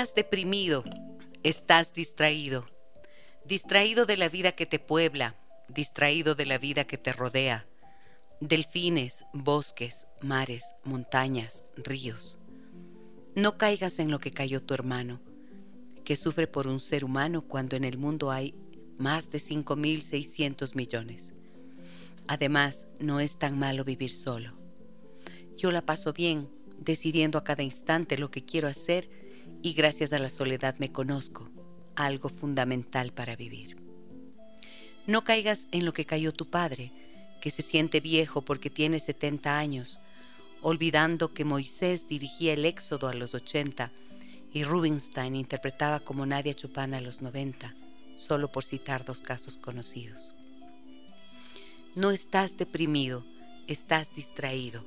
Estás deprimido, estás distraído. Distraído de la vida que te puebla, distraído de la vida que te rodea. Delfines, bosques, mares, montañas, ríos. No caigas en lo que cayó tu hermano, que sufre por un ser humano cuando en el mundo hay más de 5.600 millones. Además, no es tan malo vivir solo. Yo la paso bien, decidiendo a cada instante lo que quiero hacer y gracias a la soledad me conozco, algo fundamental para vivir. No caigas en lo que cayó tu padre, que se siente viejo porque tiene 70 años, olvidando que Moisés dirigía el éxodo a los 80 y Rubinstein interpretaba como Nadia Chupana a los 90, solo por citar dos casos conocidos. No estás deprimido, estás distraído.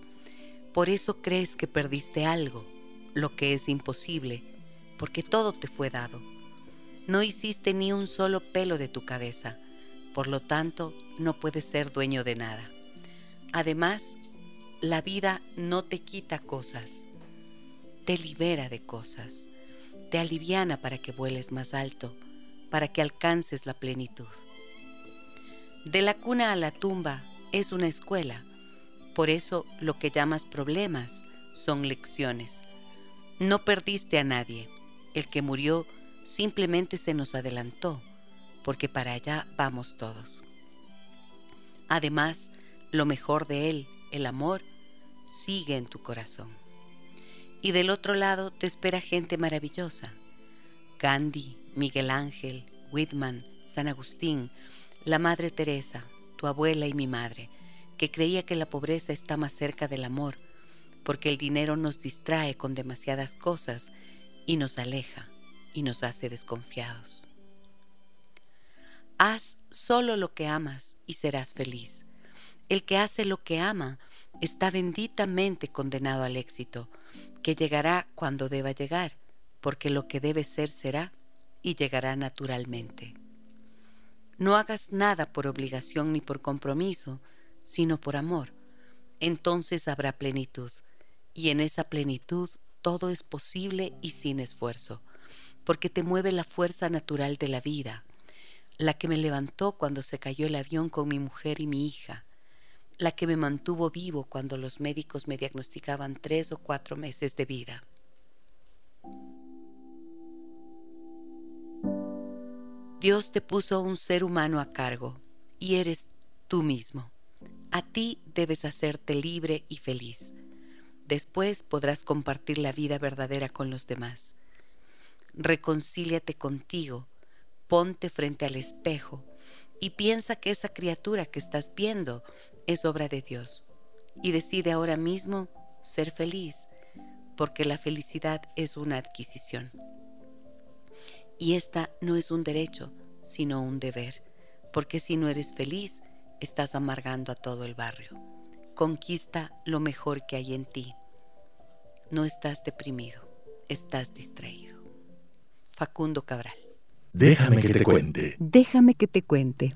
Por eso crees que perdiste algo, lo que es imposible, porque todo te fue dado. No hiciste ni un solo pelo de tu cabeza, por lo tanto no puedes ser dueño de nada. Además, la vida no te quita cosas, te libera de cosas, te aliviana para que vueles más alto, para que alcances la plenitud. De la cuna a la tumba es una escuela, por eso lo que llamas problemas son lecciones. No perdiste a nadie, el que murió simplemente se nos adelantó, porque para allá vamos todos. Además, lo mejor de él, el amor, sigue en tu corazón. Y del otro lado te espera gente maravillosa. Gandhi, Miguel Ángel, Whitman, San Agustín, la Madre Teresa, tu abuela y mi madre, que creía que la pobreza está más cerca del amor, porque el dinero nos distrae con demasiadas cosas y nos aleja y nos hace desconfiados. Haz solo lo que amas y serás feliz. El que hace lo que ama está benditamente condenado al éxito, que llegará cuando deba llegar, porque lo que debe ser será y llegará naturalmente. No hagas nada por obligación ni por compromiso, sino por amor. Entonces habrá plenitud, y en esa plenitud todo es posible y sin esfuerzo, porque te mueve la fuerza natural de la vida, la que me levantó cuando se cayó el avión con mi mujer y mi hija, la que me mantuvo vivo cuando los médicos me diagnosticaban tres o cuatro meses de vida. Dios te puso un ser humano a cargo y eres tú mismo. A ti debes hacerte libre y feliz. Después podrás compartir la vida verdadera con los demás. Reconcíliate contigo, ponte frente al espejo y piensa que esa criatura que estás viendo es obra de Dios. Y decide ahora mismo ser feliz, porque la felicidad es una adquisición. Y esta no es un derecho, sino un deber, porque si no eres feliz, estás amargando a todo el barrio. Conquista lo mejor que hay en ti. No estás deprimido, estás distraído. Facundo Cabral. Déjame que te cuente. Déjame que te cuente.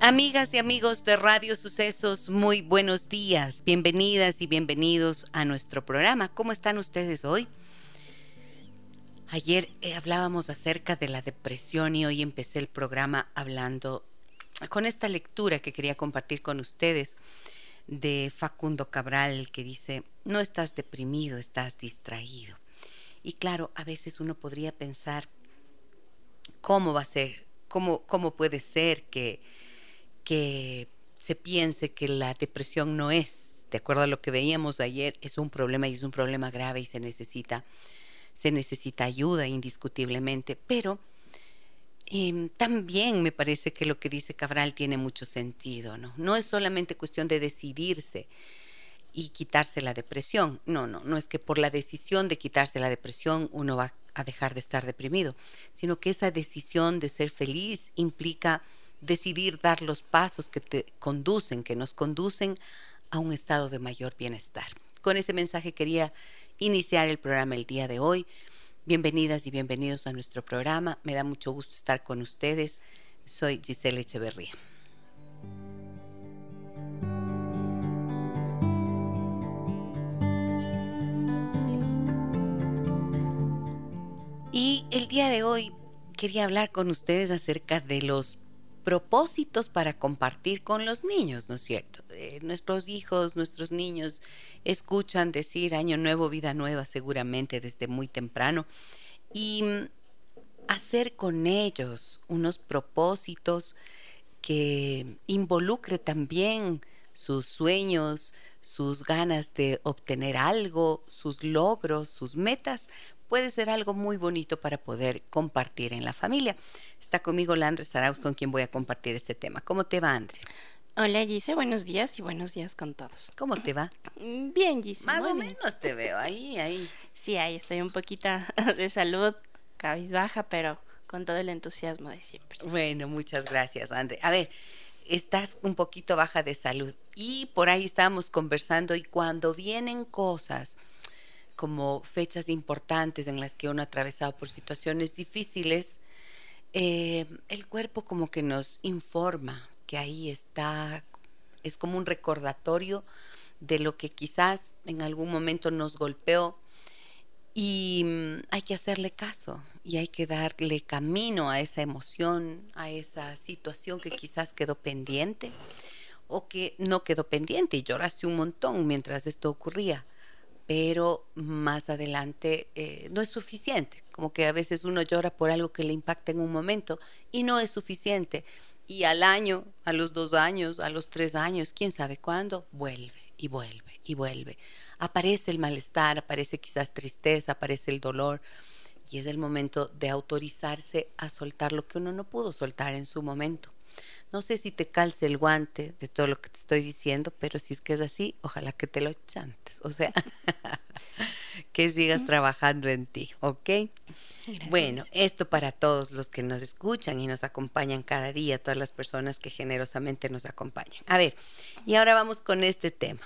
Amigas y amigos de Radio Sucesos, muy buenos días. Bienvenidas y bienvenidos a nuestro programa. ¿Cómo están ustedes hoy? Ayer eh, hablábamos acerca de la depresión y hoy empecé el programa hablando con esta lectura que quería compartir con ustedes de Facundo Cabral que dice, no estás deprimido, estás distraído. Y claro, a veces uno podría pensar, ¿cómo va a ser? ¿Cómo, cómo puede ser que, que se piense que la depresión no es, de acuerdo a lo que veíamos ayer, es un problema y es un problema grave y se necesita se necesita ayuda indiscutiblemente, pero em, también me parece que lo que dice Cabral tiene mucho sentido, ¿no? No es solamente cuestión de decidirse y quitarse la depresión. No, no, no es que por la decisión de quitarse la depresión uno va a dejar de estar deprimido, sino que esa decisión de ser feliz implica decidir dar los pasos que te conducen, que nos conducen a un estado de mayor bienestar. Con ese mensaje quería iniciar el programa el día de hoy. Bienvenidas y bienvenidos a nuestro programa. Me da mucho gusto estar con ustedes. Soy Giselle Echeverría. Y el día de hoy quería hablar con ustedes acerca de los propósitos para compartir con los niños, ¿no es cierto? Eh, nuestros hijos, nuestros niños escuchan decir año nuevo, vida nueva seguramente desde muy temprano y mm, hacer con ellos unos propósitos que involucre también sus sueños, sus ganas de obtener algo, sus logros, sus metas, puede ser algo muy bonito para poder compartir en la familia. Está conmigo Landre Saraus, con quien voy a compartir este tema. ¿Cómo te va, Andre? Hola Gise, buenos días y buenos días con todos. ¿Cómo te va? Bien, Gise. Más o menos te veo ahí, ahí. Sí, ahí estoy un poquito de salud, cabizbaja, pero con todo el entusiasmo de siempre. Bueno, muchas gracias, Andre. A ver, estás un poquito baja de salud y por ahí estábamos conversando y cuando vienen cosas como fechas importantes en las que uno ha atravesado por situaciones difíciles, eh, el cuerpo como que nos informa que ahí está, es como un recordatorio de lo que quizás en algún momento nos golpeó y mm, hay que hacerle caso y hay que darle camino a esa emoción, a esa situación que quizás quedó pendiente o que no quedó pendiente y lloraste un montón mientras esto ocurría pero más adelante eh, no es suficiente. Como que a veces uno llora por algo que le impacta en un momento y no es suficiente. Y al año, a los dos años, a los tres años, quién sabe cuándo, vuelve y vuelve y vuelve. Aparece el malestar, aparece quizás tristeza, aparece el dolor. Y es el momento de autorizarse a soltar lo que uno no pudo soltar en su momento. No sé si te calce el guante de todo lo que te estoy diciendo, pero si es que es así, ojalá que te lo chantes. O sea, que sigas trabajando en ti, ¿ok? Bueno, esto para todos los que nos escuchan y nos acompañan cada día, todas las personas que generosamente nos acompañan. A ver, y ahora vamos con este tema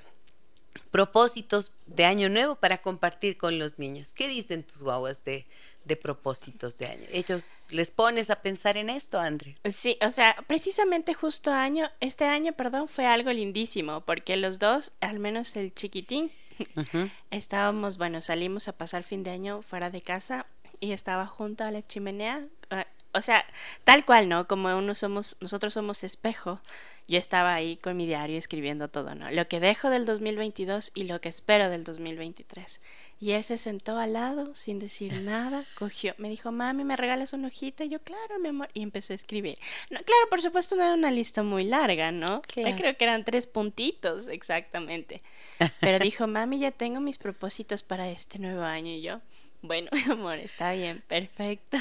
propósitos de año nuevo para compartir con los niños. ¿Qué dicen tus guaguas de, de propósitos de año? ¿Ellos les pones a pensar en esto, André? Sí, o sea, precisamente justo año, este año, perdón, fue algo lindísimo, porque los dos, al menos el chiquitín, estábamos, bueno, salimos a pasar fin de año fuera de casa y estaba junto a la chimenea ah, o sea, tal cual, ¿no? Como uno somos, nosotros somos espejo, yo estaba ahí con mi diario escribiendo todo, ¿no? Lo que dejo del 2022 y lo que espero del 2023. Y él se sentó al lado sin decir nada, cogió, me dijo, mami, ¿me regalas una hojita? Y yo, claro, mi amor, y empezó a escribir. No, claro, por supuesto, no era una lista muy larga, ¿no? Yo creo que eran tres puntitos exactamente. Pero dijo, mami, ya tengo mis propósitos para este nuevo año. Y yo, bueno, mi amor, está bien, perfecto.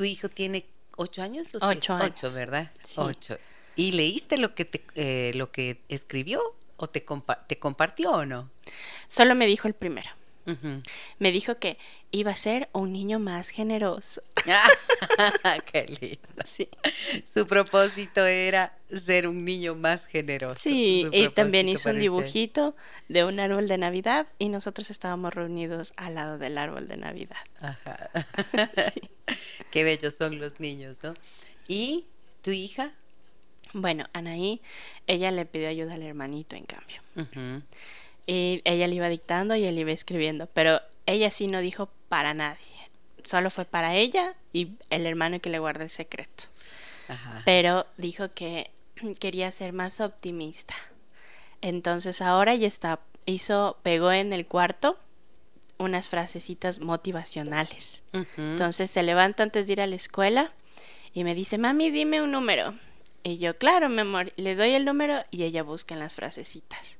Tu hijo tiene ocho años. ¿o ocho años. Ocho, ¿verdad? Ocho. ¿Y leíste lo que, te, eh, lo que escribió o te, te compartió o no? Solo me dijo el primero. Me dijo que iba a ser un niño más generoso. Qué lindo. Sí. Su propósito era ser un niño más generoso. Sí, y también hizo un dibujito de un árbol de Navidad y nosotros estábamos reunidos al lado del árbol de Navidad. Ajá. sí. Qué bellos son los niños, ¿no? ¿Y tu hija? Bueno, Anaí, ella le pidió ayuda al hermanito, en cambio. Y ella le iba dictando y él iba escribiendo, pero ella sí no dijo para nadie. Solo fue para ella y el hermano que le guarda el secreto. Pero dijo que quería ser más optimista. Entonces ahora ya está, hizo, pegó en el cuarto unas frasecitas motivacionales. Entonces se levanta antes de ir a la escuela y me dice, mami, dime un número. Y yo, claro, mi amor, le doy el número y ella busca en las frasecitas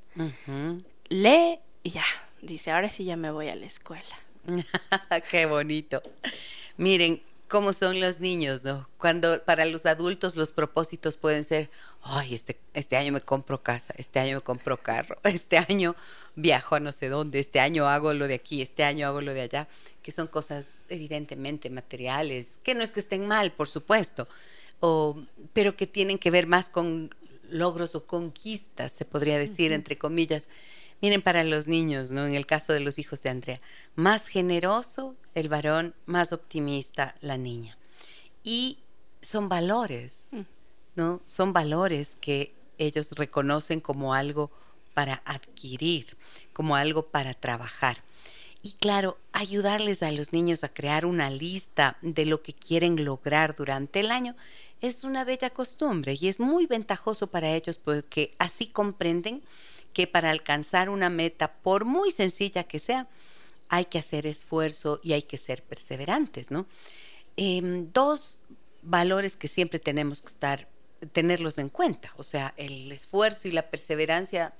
lee y ya, dice, ahora sí ya me voy a la escuela. Qué bonito. Miren, cómo son los niños, ¿no? Cuando para los adultos los propósitos pueden ser, ay, este, este año me compro casa, este año me compro carro, este año viajo a no sé dónde, este año hago lo de aquí, este año hago lo de allá, que son cosas evidentemente materiales, que no es que estén mal, por supuesto, o, pero que tienen que ver más con logros o conquistas, se podría decir, entre comillas. Miren, para los niños, ¿no? En el caso de los hijos de Andrea, más generoso el varón, más optimista la niña. Y son valores, mm. ¿no? Son valores que ellos reconocen como algo para adquirir, como algo para trabajar. Y claro, ayudarles a los niños a crear una lista de lo que quieren lograr durante el año es una bella costumbre y es muy ventajoso para ellos porque así comprenden que para alcanzar una meta, por muy sencilla que sea, hay que hacer esfuerzo y hay que ser perseverantes, ¿no? Em, dos valores que siempre tenemos que estar, tenerlos en cuenta, o sea, el esfuerzo y la perseverancia,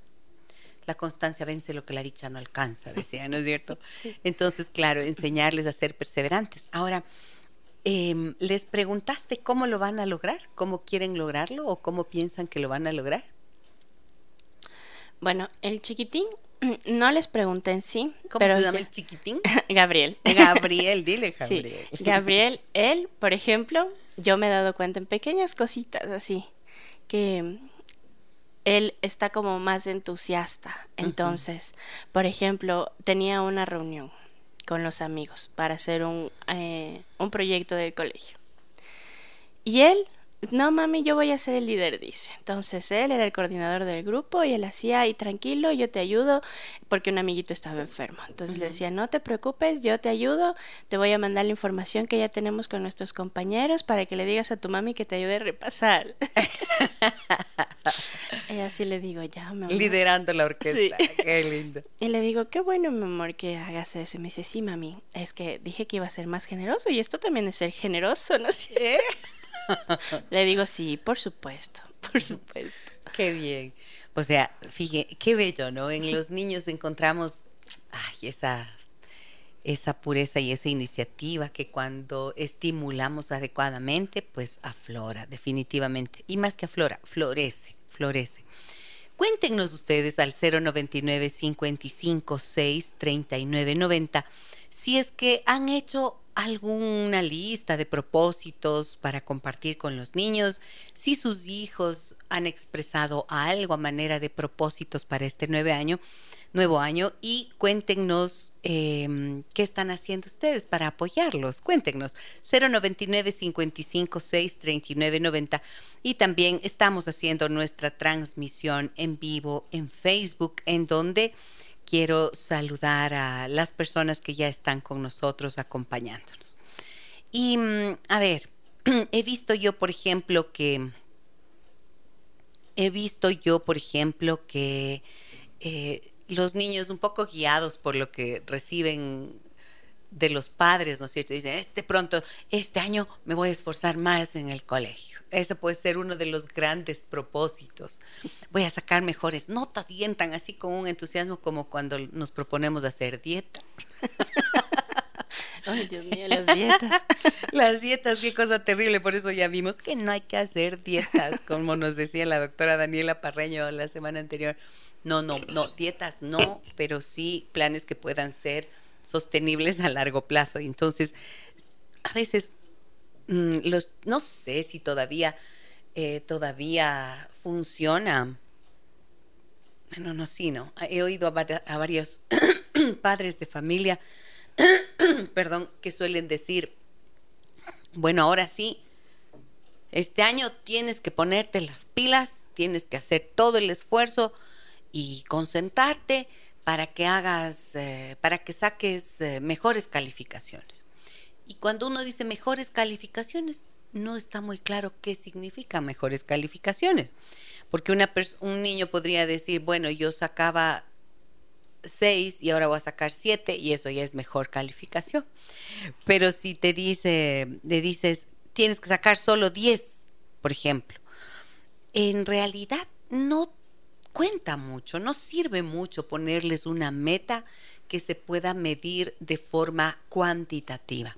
la constancia vence lo que la dicha no alcanza, decía, ¿no es cierto? Entonces, claro, enseñarles a ser perseverantes. Ahora, em, ¿les preguntaste cómo lo van a lograr? ¿Cómo quieren lograrlo o cómo piensan que lo van a lograr? Bueno, el chiquitín no les pregunté en sí. ¿Cómo pero se llama el chiquitín? Gabriel. Gabriel, dile Gabriel. Gabriel, él, por ejemplo, yo me he dado cuenta en pequeñas cositas así, que él está como más entusiasta. Entonces, por ejemplo, tenía una reunión con los amigos para hacer un, eh, un proyecto del colegio. Y él no mami, yo voy a ser el líder, dice. Entonces él era el coordinador del grupo y él hacía, y tranquilo, yo te ayudo, porque un amiguito estaba enfermo. Entonces le decía, no te preocupes, yo te ayudo, te voy a mandar la información que ya tenemos con nuestros compañeros para que le digas a tu mami que te ayude a repasar. y así le digo, ya, mi Liderando la orquesta, qué lindo. Y le digo, qué bueno, mi amor, que hagas eso. Y me dice, sí, mami, es que dije que iba a ser más generoso y esto también es ser generoso, ¿no es Le digo, sí, por supuesto, por supuesto. Qué bien. O sea, fíjate, qué bello, ¿no? En los niños encontramos ay, esa, esa pureza y esa iniciativa que cuando estimulamos adecuadamente, pues aflora, definitivamente. Y más que aflora, florece, florece. Cuéntenos ustedes al 099 55 6 39 90 si es que han hecho alguna lista de propósitos para compartir con los niños, si sus hijos han expresado algo a manera de propósitos para este nuevo año, nuevo año y cuéntenos em, qué están haciendo ustedes para apoyarlos. Cuéntenos 099 55 6 39 90 y también estamos haciendo nuestra transmisión en vivo en Facebook en donde quiero saludar a las personas que ya están con nosotros acompañándonos. Y mm, a ver, he visto yo, por ejemplo, que he visto yo, por ejemplo, que eh, los niños un poco guiados por lo que reciben de los padres, ¿no es cierto? Dicen, este pronto, este año me voy a esforzar más en el colegio ese puede ser uno de los grandes propósitos. Voy a sacar mejores notas y entran así con un entusiasmo como cuando nos proponemos hacer dieta. Ay, Dios mío, las dietas. Las dietas, qué cosa terrible. Por eso ya vimos que no hay que hacer dietas, como nos decía la doctora Daniela Parreño la semana anterior. No, no, no, dietas no, pero sí planes que puedan ser sostenibles a largo plazo. Y entonces, a veces Mm, los, no sé si todavía, eh, todavía funciona. Bueno, no, sí, no. He oído a, varios padres de familia, perdón, que suelen decir, bueno, ahora sí, este año tienes que ponerte las pilas, tienes que hacer todo el esfuerzo y concentrarte para que hagas, eh, para que saques eh, mejores calificaciones. Y cuando uno dice mejores calificaciones, no está muy claro qué significa mejores calificaciones. Porque un niño podría decir, bueno, yo sacaba seis y ahora voy a sacar siete y eso ya es mejor calificación. Pero si te dice, le dices, tienes que sacar solo 10, por ejemplo, en realidad no cuenta mucho, no sirve mucho ponerles una meta que se pueda medir de forma cuantitativa.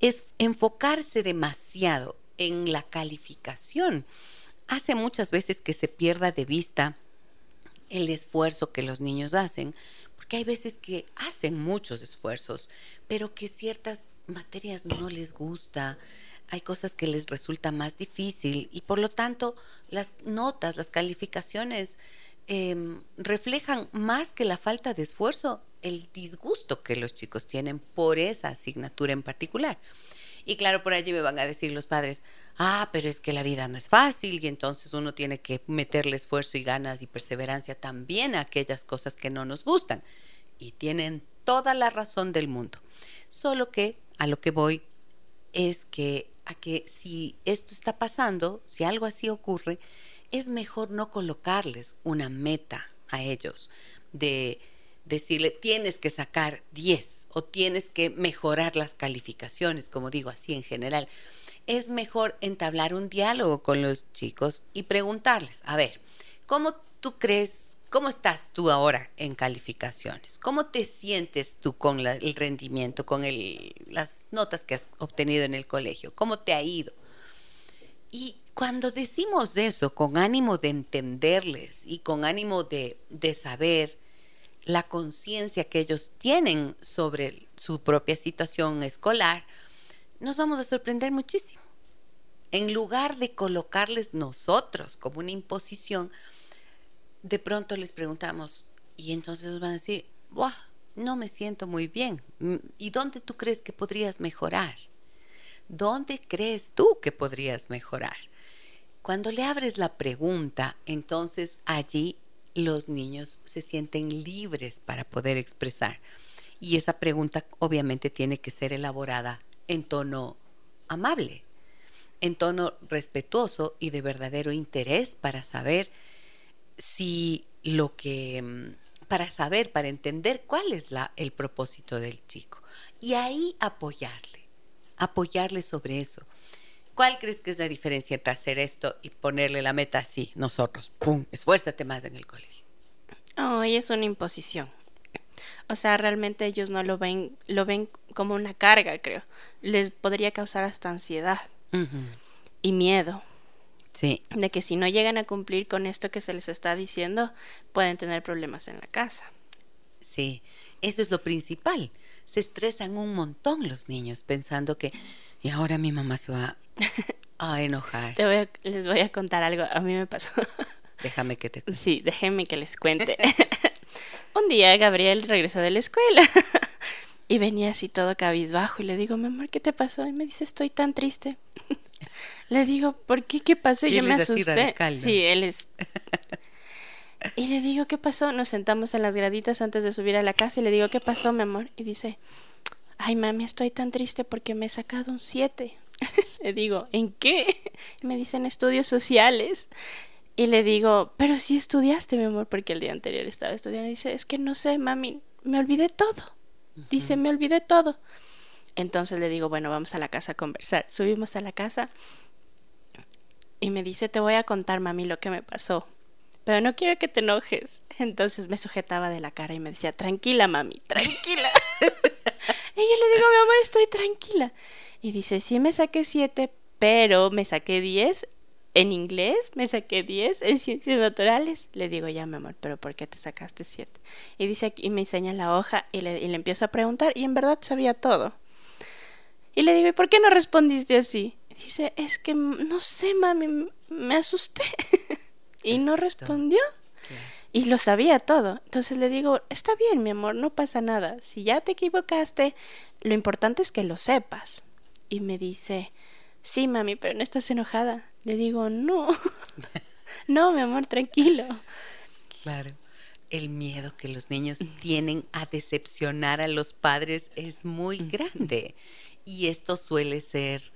es enfocarse demasiado en la calificación. Hace muchas veces que se pierda de vista el esfuerzo que los niños hacen, porque hay veces que hacen muchos esfuerzos, pero que ciertas materias no les gusta, hay cosas que les resulta más difícil y por lo tanto las notas, las calificaciones em, reflejan más que la falta de esfuerzo el disgusto que los chicos tienen por esa asignatura en particular. Y claro, por allí me van a decir los padres, ah, pero es que la vida no es fácil y entonces uno tiene que meterle esfuerzo y ganas y perseverancia también a aquellas cosas que no nos gustan. Y tienen toda la razón del mundo. Solo que a lo que voy es que a que si esto está pasando, si algo así ocurre, es mejor no colocarles una meta a ellos de decirle tienes que sacar 10 o tienes que mejorar las calificaciones, como digo así en general. Es mejor entablar un diálogo con los chicos y preguntarles, a ver, ¿cómo tú crees, cómo estás tú ahora en calificaciones? ¿Cómo te sientes tú con el rendimiento, con las notas que has obtenido en el colegio? ¿Cómo te ha ido? Y cuando decimos eso con ánimo de entenderles y con ánimo de, de saber la conciencia que ellos tienen sobre su propia situación escolar, nos vamos a sorprender muchísimo. En lugar de colocarles nosotros como una imposición, de pronto les preguntamos, y entonces nos van a decir, Buah, no me siento muy bien. ¿Y dónde tú crees que podrías mejorar? ¿Dónde crees tú que podrías mejorar? Cuando le abres la pregunta, entonces allí los niños se sienten libres para poder expresar. Y esa pregunta obviamente tiene que ser elaborada en tono amable, en tono respetuoso y de verdadero interés para saber si lo que mm, para saber, para entender cuál es la, el propósito del chico. Y ahí apoyarle, apoyarle sobre eso. ¿Cuál crees que es la diferencia entre hacer esto y ponerle la meta así, nosotros? ¡Pum! Esfuérzate más en el colegio. Oh, y es una imposición. O sea, realmente ellos no lo ven, lo ven como una carga, creo. Les podría causar hasta ansiedad y miedo. Sí. De que si no llegan a cumplir con esto que se les está diciendo, pueden tener problemas en la casa. Sí, eso es lo principal. Se estresan un montón los niños pensando que, y ahora mi mamá se va a enojar. Te les voy a contar algo. A mí me pasó. Déjame que te cuente. Sí, déjenme que les cuente. Un día Gabriel regresó de la escuela y venía así todo cabizbajo y le digo, mi amor, ¿qué te pasó? Y me dice, estoy tan triste. Le digo, ¿por qué? ¿Qué pasó? Y, yo me asusté. Sí, él es y le digo, ¿qué pasó? Nos sentamos en las graditas antes de subir a la casa y le digo, ¿qué pasó, mi amor? Y dice, ay, mami, estoy tan triste porque me he sacado un 7. le digo, ¿en qué? Y me dicen estudios sociales. Y le digo, pero si estudiaste, mi amor, porque el día anterior estaba estudiando. Y dice, es que no sé, mami, me olvidé todo. Dice, me olvidé todo. Entonces le digo, bueno, vamos a la casa a conversar. Subimos a la casa y me dice, te voy a contar, mami, lo que me pasó pero no quiero que te enojes. Entonces me sujetaba de la cara y me decía, tranquila, mami, tranquila. y yo le digo, mi amor, estoy tranquila. Y dice, sí me saqué siete, pero me saqué diez en inglés, me saqué diez en ciencias naturales. Le digo, ya, mi amor, pero ¿por qué te sacaste siete? Y dice, y me enseña la hoja y le, y le empiezo a preguntar y en verdad sabía todo. Y le digo, ¿y por qué no respondiste así? Dice, es que no sé, mami, me asusté. y no respondió. Y lo sabía todo. Entonces le digo, está bien, mi amor, no pasa nada. Si ya te equivocaste, lo importante es que lo sepas. Y me dice, sí, mami, pero no estás enojada. Le digo, no. no, mi amor, tranquilo. Claro. El miedo que los niños tienen a decepcionar a los padres es muy grande. Y esto suele ser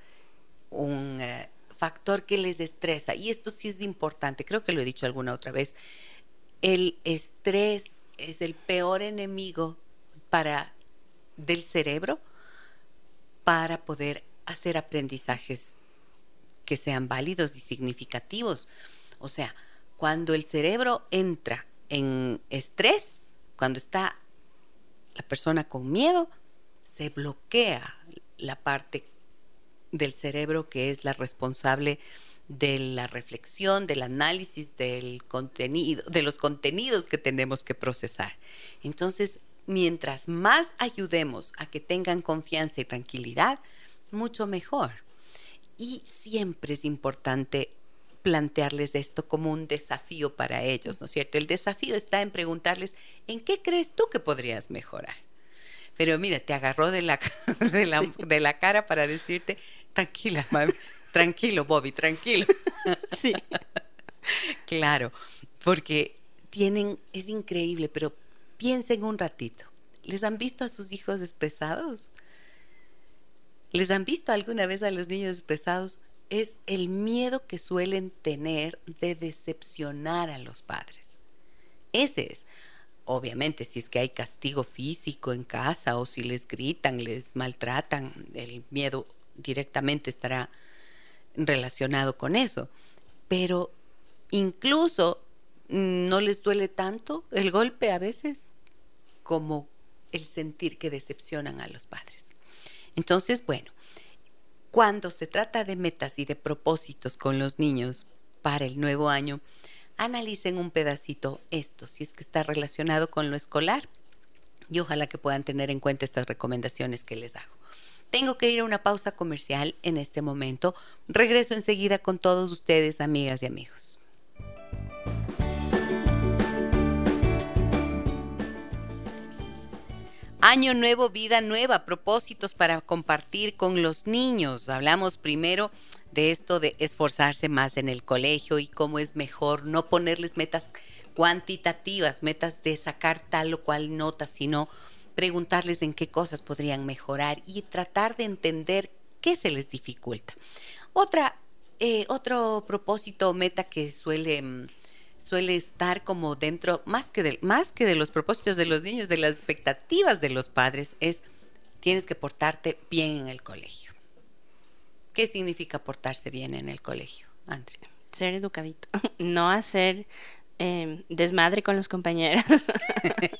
un... Eh, factor que les estresa, y esto sí es importante, creo que lo he dicho alguna otra vez, el estrés es el peor enemigo para del cerebro para poder hacer aprendizajes que sean válidos y significativos. O sea, cuando el cerebro entra en estrés, cuando está la persona con miedo, se bloquea la parte del cerebro que es la responsable de la reflexión, del análisis del contenido, de los contenidos que tenemos que procesar. Entonces, mientras más ayudemos a que tengan confianza y tranquilidad, mucho mejor. Y siempre es importante plantearles esto como un desafío para ellos, ¿no es cierto? El desafío está en preguntarles, ¿en qué crees tú que podrías mejorar? Pero mira, te agarró de la, de la, de la cara para decirte, tranquila, mami, tranquilo, Bobby, tranquilo. Sí. claro, porque tienen, es increíble, pero piensen un ratito. ¿Les han visto a sus hijos expresados? ¿Les han visto alguna vez a los niños expresados? Es el miedo que suelen tener de decepcionar a los padres. Ese es. Obviamente, si es que hay castigo físico en casa o si les gritan, les maltratan, el miedo directamente estará relacionado con eso. Pero incluso mm, no les duele tanto el golpe a veces como el sentir que decepcionan a los padres. Entonces, bueno, cuando se trata de metas y de propósitos con los niños para el nuevo año, analicen un pedacito esto, si es que está relacionado con lo escolar. Y ojalá que puedan tener en cuenta estas recomendaciones que les hago. Tengo que ir a una pausa comercial en este momento. Regreso enseguida con todos ustedes, amigas y amigos. Año nuevo, vida nueva, propósitos para compartir con los niños. Hablamos primero de esto de esforzarse más en el colegio y cómo es mejor no ponerles metas cuantitativas, metas de sacar tal o cual nota, sino preguntarles en qué cosas podrían mejorar y tratar de entender qué se les dificulta. Otra, eh, otro propósito o meta que suele, mm, suele estar como dentro, más que, de, más que de los propósitos de los niños, de las expectativas de los padres, es tienes que portarte bien en el colegio. ¿Qué significa portarse bien en el colegio, Andrea? Ser educadito, no hacer eh, desmadre con los compañeros.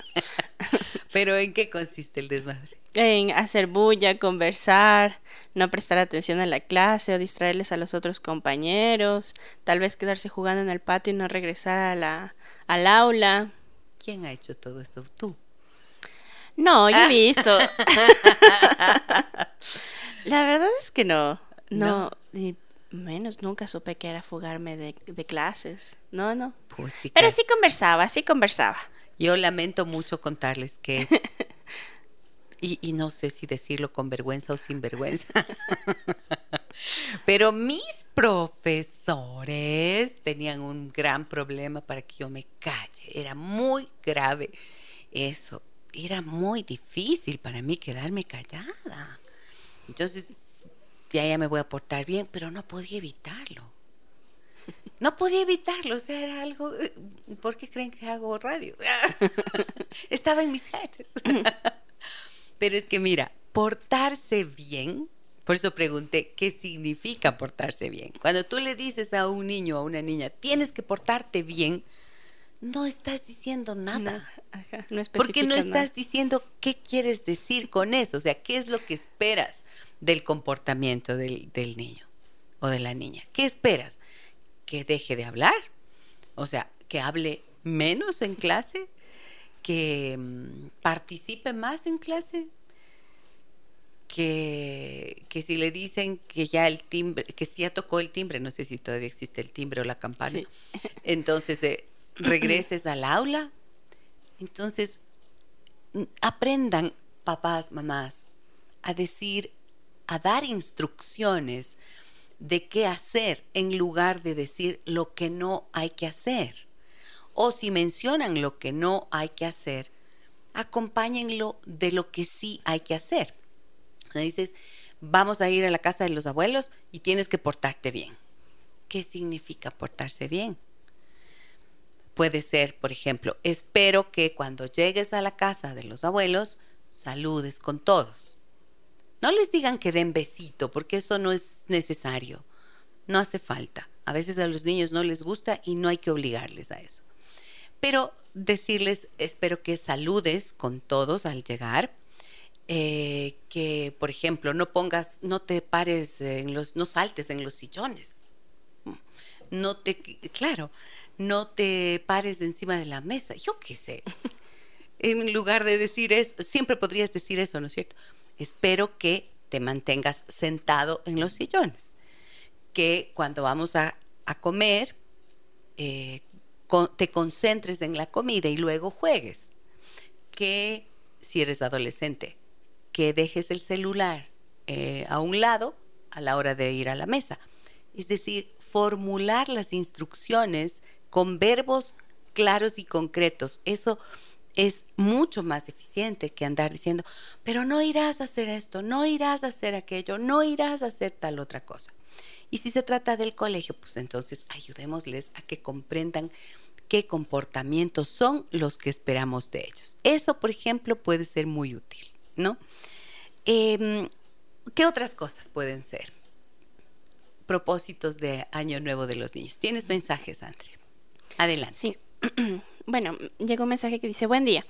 Pero ¿en qué consiste el desmadre? En hacer bulla, conversar, no prestar atención a la clase o distraerles a los otros compañeros, tal vez quedarse jugando en el patio y no regresar a la, al aula. ¿Quién ha hecho todo eso? ¿Tú? No, yo he visto. la verdad es que no. No, Ni menos nunca supe que era fugarme de, de clases. No, no. Pero sí conversaba, sí conversaba. Yo lamento mucho contarles que, y, no sé si decirlo con vergüenza o sin vergüenza, pero mis profesores tenían un gran problema para que yo me calle. Era muy grave eso. Era muy difícil para mí quedarme callada. Entonces, ya, ya me voy a portar bien, pero no podía evitarlo no podía evitarlo, o sea, era algo, eh, ¿por qué creen que hago radio? Estaba en mis genes. Pero es que mira, portarse bien, por eso pregunté, ¿qué significa portarse bien? Cuando tú le dices a un niño o a una niña, tienes que portarte bien, no estás diciendo nada. No, porque no estás diciendo qué quieres decir con eso, o sea, qué es lo que esperas del comportamiento del, del niño o de la niña. ¿Qué esperas? Que deje de hablar, o sea, que hable menos en clase, que mm, participe más en clase, que, que, si le dicen que ya el timbre, que si ya tocó el timbre, no sé si todavía existe el timbre o la campana, entonces eh, regreses al aula. Entonces, mm, aprendan, papás, mamás, a decir, a dar instrucciones de qué hacer en lugar de decir lo que no hay que hacer. O si mencionan lo que no hay que hacer, acompáñenlo de lo que sí hay que hacer. dices, vamos a ir a la casa de los abuelos y tienes que portarte bien. ¿Qué significa portarse bien? Puede ser, por ejemplo, espero que cuando llegues a la casa de los abuelos, saludes con todos. No les digan que den besito, porque eso no es necesario. No hace falta. A veces a los niños no les gusta y no hay que obligarles a eso. Pero decirles, espero que saludes con todos al llegar eh, que, por ejemplo, no pongas, no te pares en los, no saltes en los sillones. No te, claro, no te pares de encima de la mesa. Yo qué sé. En lugar de decir eso, siempre podrías decir eso, ¿no es cierto? Espero que te mantengas sentado en los sillones. Que cuando vamos a, comer, eh, te concentres en la comida y luego juegues. Que si eres adolescente, que dejes el celular eh, a un lado a la hora de ir a la mesa. Es decir, formular las instrucciones con verbos claros y concretos. Eso es mucho más eficiente que andar diciendo, pero no irás a hacer esto, no irás a hacer aquello, no irás a hacer tal otra cosa. Y si se trata del colegio, pues entonces ayudémosles a que comprendan qué comportamientos son los que esperamos de ellos. Eso, por ejemplo, puede ser muy útil. ¿no? Em, ¿Qué otras cosas pueden ser? Propósitos de Año Nuevo de los niños. ¿Tienes mensajes, Andrea? Adelante. Sí. Bueno, llegó un mensaje que dice, buen día.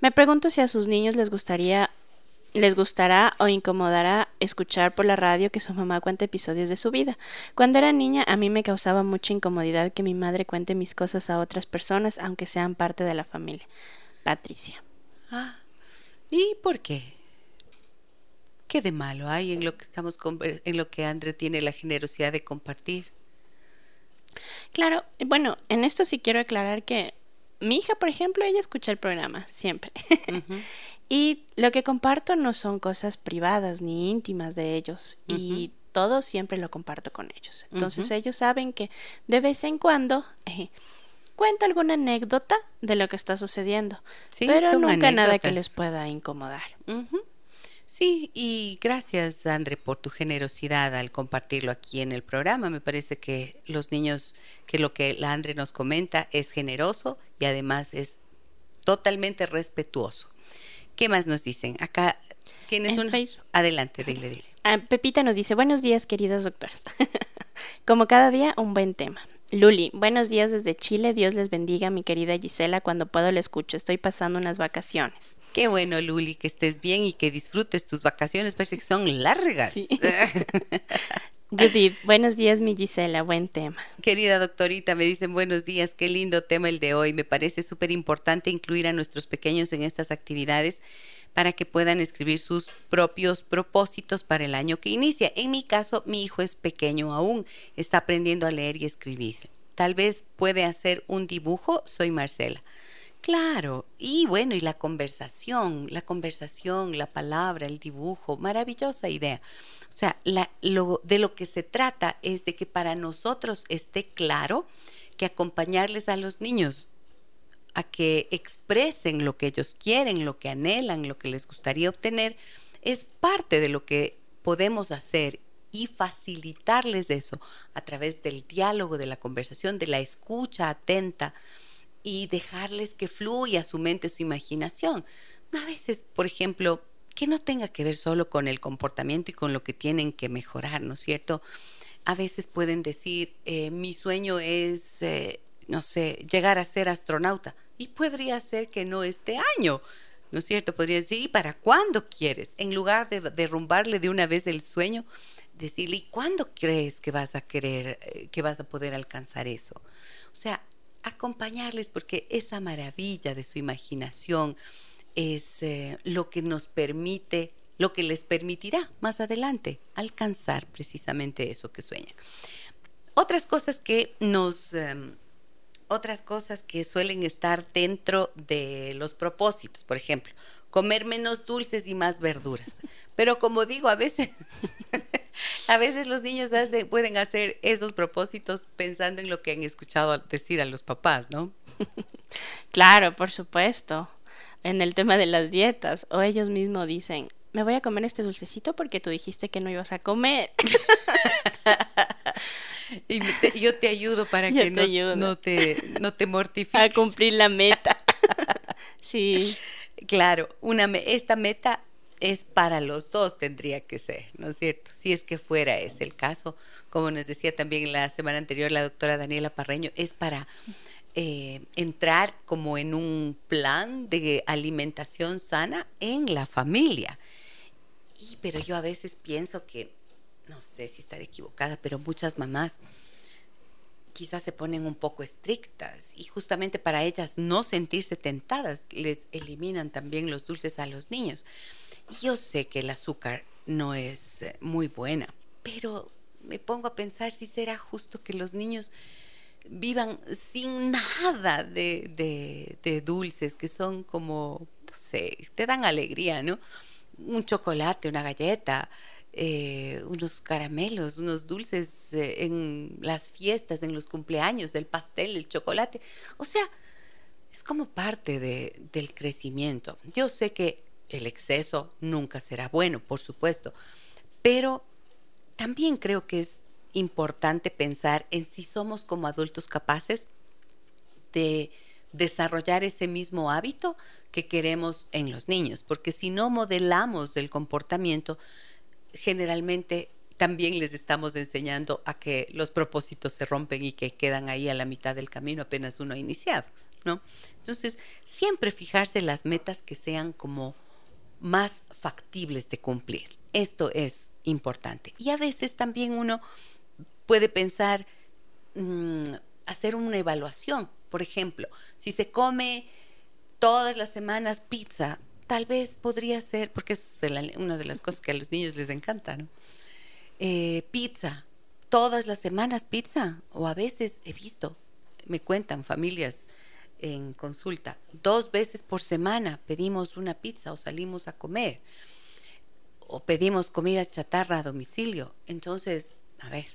Me pregunto si a sus niños les gustaría, les gustará o incomodará escuchar por la radio que su mamá cuente episodios de su vida. Cuando era niña a mí me causaba mucha incomodidad que mi madre cuente mis cosas a otras personas, aunque sean parte de la familia. Patricia. Ah, ¿Y por qué? ¿Qué de malo hay en lo que estamos en lo que André tiene la generosidad de compartir? Claro, bueno, en esto sí quiero aclarar que mi hija, por ejemplo, ella escucha el programa siempre. y lo que comparto no son cosas privadas ni íntimas de ellos. Y todo siempre lo comparto con ellos. Entonces ellos saben que de vez en cuando eh, cuenta alguna anécdota de lo que está sucediendo, pero nunca nada que les pueda incomodar. Sí, y gracias, André, por tu generosidad al compartirlo aquí en el programa. Me parece que los niños, que lo que la Andre nos comenta es generoso y además es totalmente respetuoso. ¿Qué más nos dicen? Acá tienes un... Facebook. Adelante, dile, dile. Ah, Pepita nos dice, buenos días, queridas doctoras. Como cada día, un buen tema. Luli, buenos días desde Chile. Dios les bendiga, mi querida Gisela. Cuando puedo le escucho. Estoy pasando unas vacaciones. Qué bueno, Luli, que estés bien y que disfrutes tus vacaciones. Parece que son largas. Sí. Judith, buenos días, mi Gisela. Buen tema. Querida doctorita, me dicen buenos días. Qué lindo tema el de hoy. Me parece súper importante incluir a nuestros pequeños en estas actividades para que puedan escribir sus propios propósitos para el año que inicia. En mi caso, mi hijo es pequeño aún, está aprendiendo a leer y escribir. Tal vez puede hacer un dibujo, soy Marcela. Claro, y bueno, y la conversación, la conversación, la palabra, el dibujo, maravillosa idea. O sea, de lo que se trata es de que para nosotros esté claro que acompañarles a los niños a que expresen lo que ellos quieren, lo que anhelan, lo que les gustaría obtener, es parte de lo que podemos hacer y facilitarles eso a través del diálogo, de la conversación, de la escucha atenta y dejarles que fluya su mente, su imaginación. A veces, por ejemplo, que no tenga que ver solo con el comportamiento y con lo que tienen que mejorar, ¿no es cierto? A veces pueden decir, eh, mi sueño es eh, no sé, llegar a ser astronauta. Y podría ser que no este año, ¿no es cierto? Podría decir, ¿y para cuándo quieres? En lugar de derrumbarle de una vez el sueño, decirle, ¿y cuándo crees que vas a querer, eh, que vas a poder alcanzar eso? O sea, acompañarles porque esa maravilla de su imaginación es eh, lo que nos permite, lo que les permitirá más adelante alcanzar precisamente eso que sueñan. Otras cosas que nos... Em, otras cosas que suelen estar dentro de los propósitos, por ejemplo, comer menos dulces y más verduras. Pero como digo, a veces, a veces los niños pueden hacer esos propósitos pensando en lo que han escuchado decir a los papás, ¿no? Claro, por supuesto. En el tema de las dietas, o ellos mismos dicen, me voy a comer este dulcecito porque tú dijiste que no ibas a comer. y yo te ayudo para que no, te, no te mortifiques. A cumplir la meta. sí. Claro, una, esta meta es para los dos, tendría que ser, ¿no es cierto? Si es que fuera ese el caso, como nos decía también la semana anterior la doctora Daniela Parreño, es para eh, entrar como en un plan de alimentación sana en la familia. Y, pero yo a veces pienso que, no sé si estaré equivocada, pero muchas mamás quizás se ponen un poco estrictas y justamente para ellas no sentirse tentadas les eliminan también los dulces a los niños. Yo sé que el azúcar no es eh, muy buena, pero me pongo a pensar si será justo que los niños vivan sin nada de, de, dulces, que son como, no sé, te dan alegría, ¿no? Un chocolate, una galleta, eh, unos caramelos, unos dulces eh, en las fiestas, en los cumpleaños, el pastel, el chocolate. O sea, es como parte de, del crecimiento. Yo sé que el exceso nunca será bueno, por supuesto, pero también creo que es importante pensar en si somos como adultos capaces de desarrollar ese mismo hábito que queremos en los niños, porque si no modelamos el comportamiento, generalmente también les estamos enseñando a que los propósitos se rompen y que quedan ahí a la mitad del camino apenas uno ha iniciado, ¿no? Entonces, siempre fijarse las metas que sean como más factibles de cumplir. Esto es importante. Y a veces también uno puede pensar mm, hacer una evaluación. Por ejemplo, si se come todas las semanas pizza, tal vez podría ser, porque es una de las cosas que a los niños les encanta, ¿no? Eh, pizza, todas las semanas pizza, o a veces he visto, me cuentan familias en consulta, dos veces por semana pedimos una pizza o salimos a comer, o pedimos comida chatarra a domicilio. Entonces, a ver,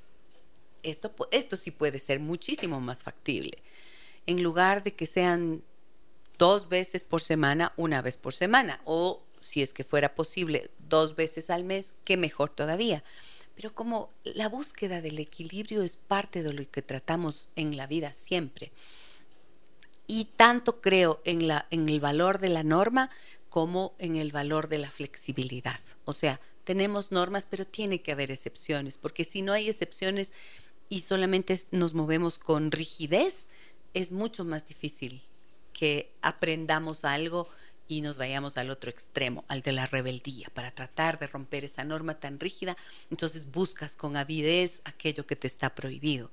esto, esto sí puede ser muchísimo más factible. En lugar de que sean dos veces por semana, una vez por semana, o si es que fuera posible, dos veces al mes, qué mejor todavía. Pero como la búsqueda del equilibrio es parte de lo que tratamos en la vida siempre. Y tanto creo en, la, en el valor de la norma como en el valor de la flexibilidad. O sea, tenemos normas, pero tiene que haber excepciones, porque si no hay excepciones, y solamente nos movemos con rigidez, es mucho más difícil que aprendamos algo y nos vayamos al otro extremo, al de la rebeldía, para tratar de romper esa norma tan rígida. Entonces buscas con avidez aquello que te está prohibido.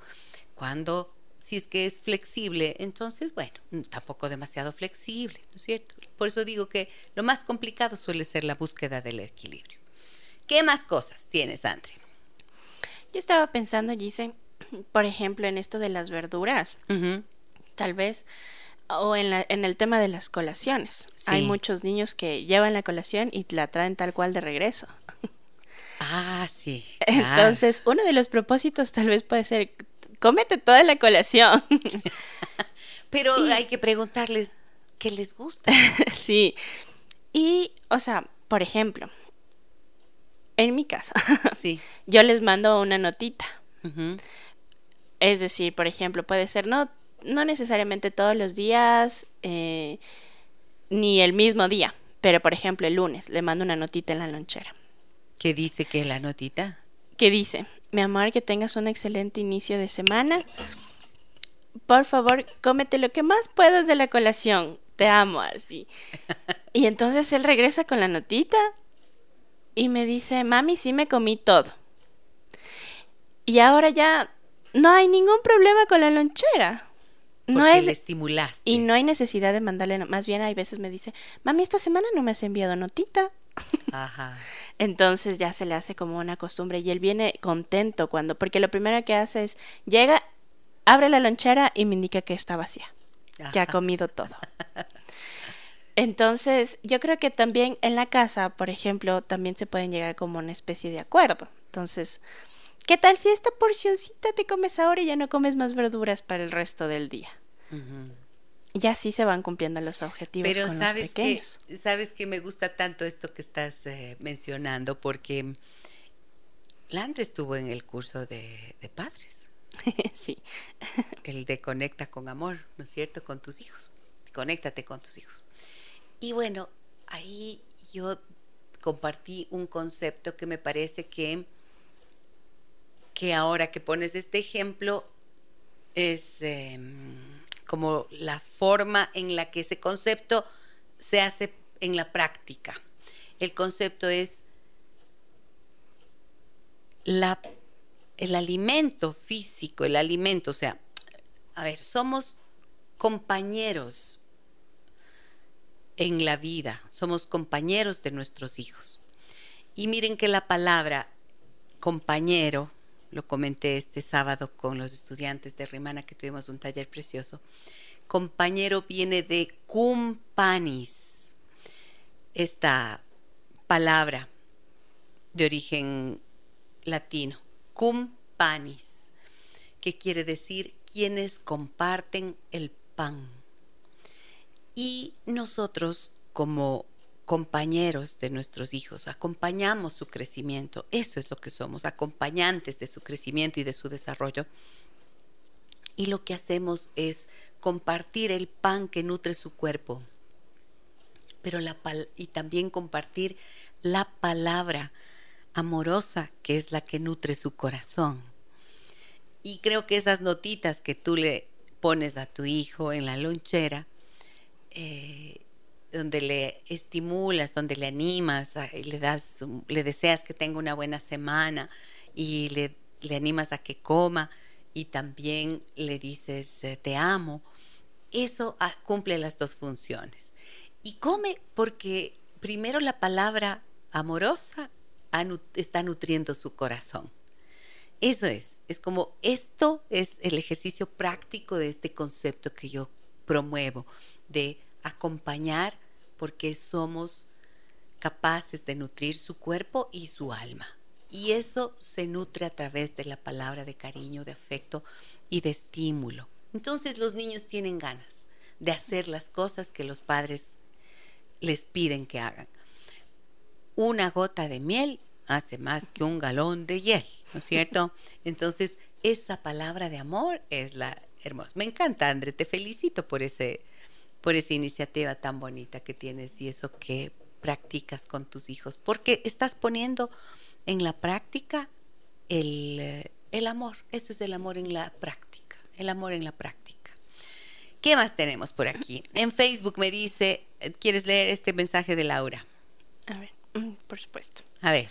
Cuando, si es que es flexible, entonces, bueno, tampoco demasiado flexible, ¿no es cierto? Por eso digo que lo más complicado suele ser la búsqueda del equilibrio. ¿Qué más cosas tienes, Andre? Yo estaba pensando, Gise, por ejemplo, en esto de las verduras, tal vez, o en, la, en el tema de las colaciones. Hay muchos niños que llevan la colación y la traen tal cual de regreso. Ah, sí. Entonces, uno de los propósitos tal vez puede ser, cómete toda la colación. Pero hay que preguntarles qué les gusta. sí. Y, o sea, por ejemplo, en mi casa, sí. yo les mando una notita. Es decir, por ejemplo, puede ser no, no necesariamente todos los días eh, ni el mismo día, pero por ejemplo el lunes le mando una notita en la lonchera. ¿Qué dice que la notita? Que dice, mi amor, que tengas un excelente inicio de semana. Por favor, cómete lo que más puedas de la colación. Te amo así. Y entonces él regresa con la notita y me dice, mami, sí me comí todo. Y ahora ya no hay ningún problema con la lonchera. No hay, le estimulaste. Y no hay necesidad de mandarle, más bien hay veces me dice, mami, esta semana no me has enviado notita. Ajá. Entonces ya se le hace como una costumbre y él viene contento cuando, porque lo primero que hace es, llega, abre la lonchera y me indica que está vacía, que ha comido todo. Entonces, yo creo que también en la casa, por ejemplo, también se pueden llegar como una especie de acuerdo. Entonces, ¿qué tal si esta porcioncita te comes ahora y ya no comes más verduras para el resto del día? Y así se van cumpliendo los objetivos. Pero sabes que sabes que me gusta tanto esto que estás eh, mencionando porque Landre estuvo en el curso de, de padres. sí. El de conecta con amor, ¿no es cierto? Con tus hijos. Conéctate con tus hijos. Y bueno, ahí yo compartí un concepto que me parece que, que ahora que pones este ejemplo es em, como la forma en la que ese concepto se hace en la práctica. El concepto es la, el alimento físico, el alimento, o sea, a ver, somos compañeros en la vida, somos compañeros de nuestros hijos. Y miren que la palabra compañero, lo comenté este sábado con los estudiantes de Rimana que tuvimos un taller precioso, compañero viene de cumpanis, esta palabra de origen latino, cumpanis, que quiere decir quienes comparten el pan. Y nosotros como compañeros de nuestros hijos, acompañamos su crecimiento, eso es lo que somos, acompañantes de su crecimiento y de su desarrollo. Y lo que hacemos es compartir el pan que nutre su cuerpo, pero la y también compartir la palabra amorosa que es la que nutre su corazón. Y creo que esas notitas que tú le pones a tu hijo en la lonchera, eh, donde le estimulas, donde le animas, le das, le deseas que tenga una buena semana y le, le animas a que coma y también le dices eh, te amo, eso cumple las dos funciones. Y come porque primero la palabra amorosa está nutriendo su corazón. Eso es, es como esto es el ejercicio práctico de este concepto que yo promuevo, de acompañar porque somos capaces de nutrir su cuerpo y su alma. Y eso se nutre a través de la palabra de cariño, de afecto y de estímulo. Entonces los niños tienen ganas de hacer las cosas que los padres les piden que hagan una gota de miel hace más que un galón de hiel, ¿no es cierto? Entonces, esa palabra de amor es la hermosa. Me encanta, André, te felicito por ese por esa iniciativa tan bonita que tienes y eso que practicas con tus hijos, porque estás poniendo en la práctica el, el amor. Eso es el amor en la práctica, el amor en la práctica. ¿Qué más tenemos por aquí? En Facebook me dice, ¿quieres leer este mensaje de Laura? A ver. Mm, por supuesto. A ver.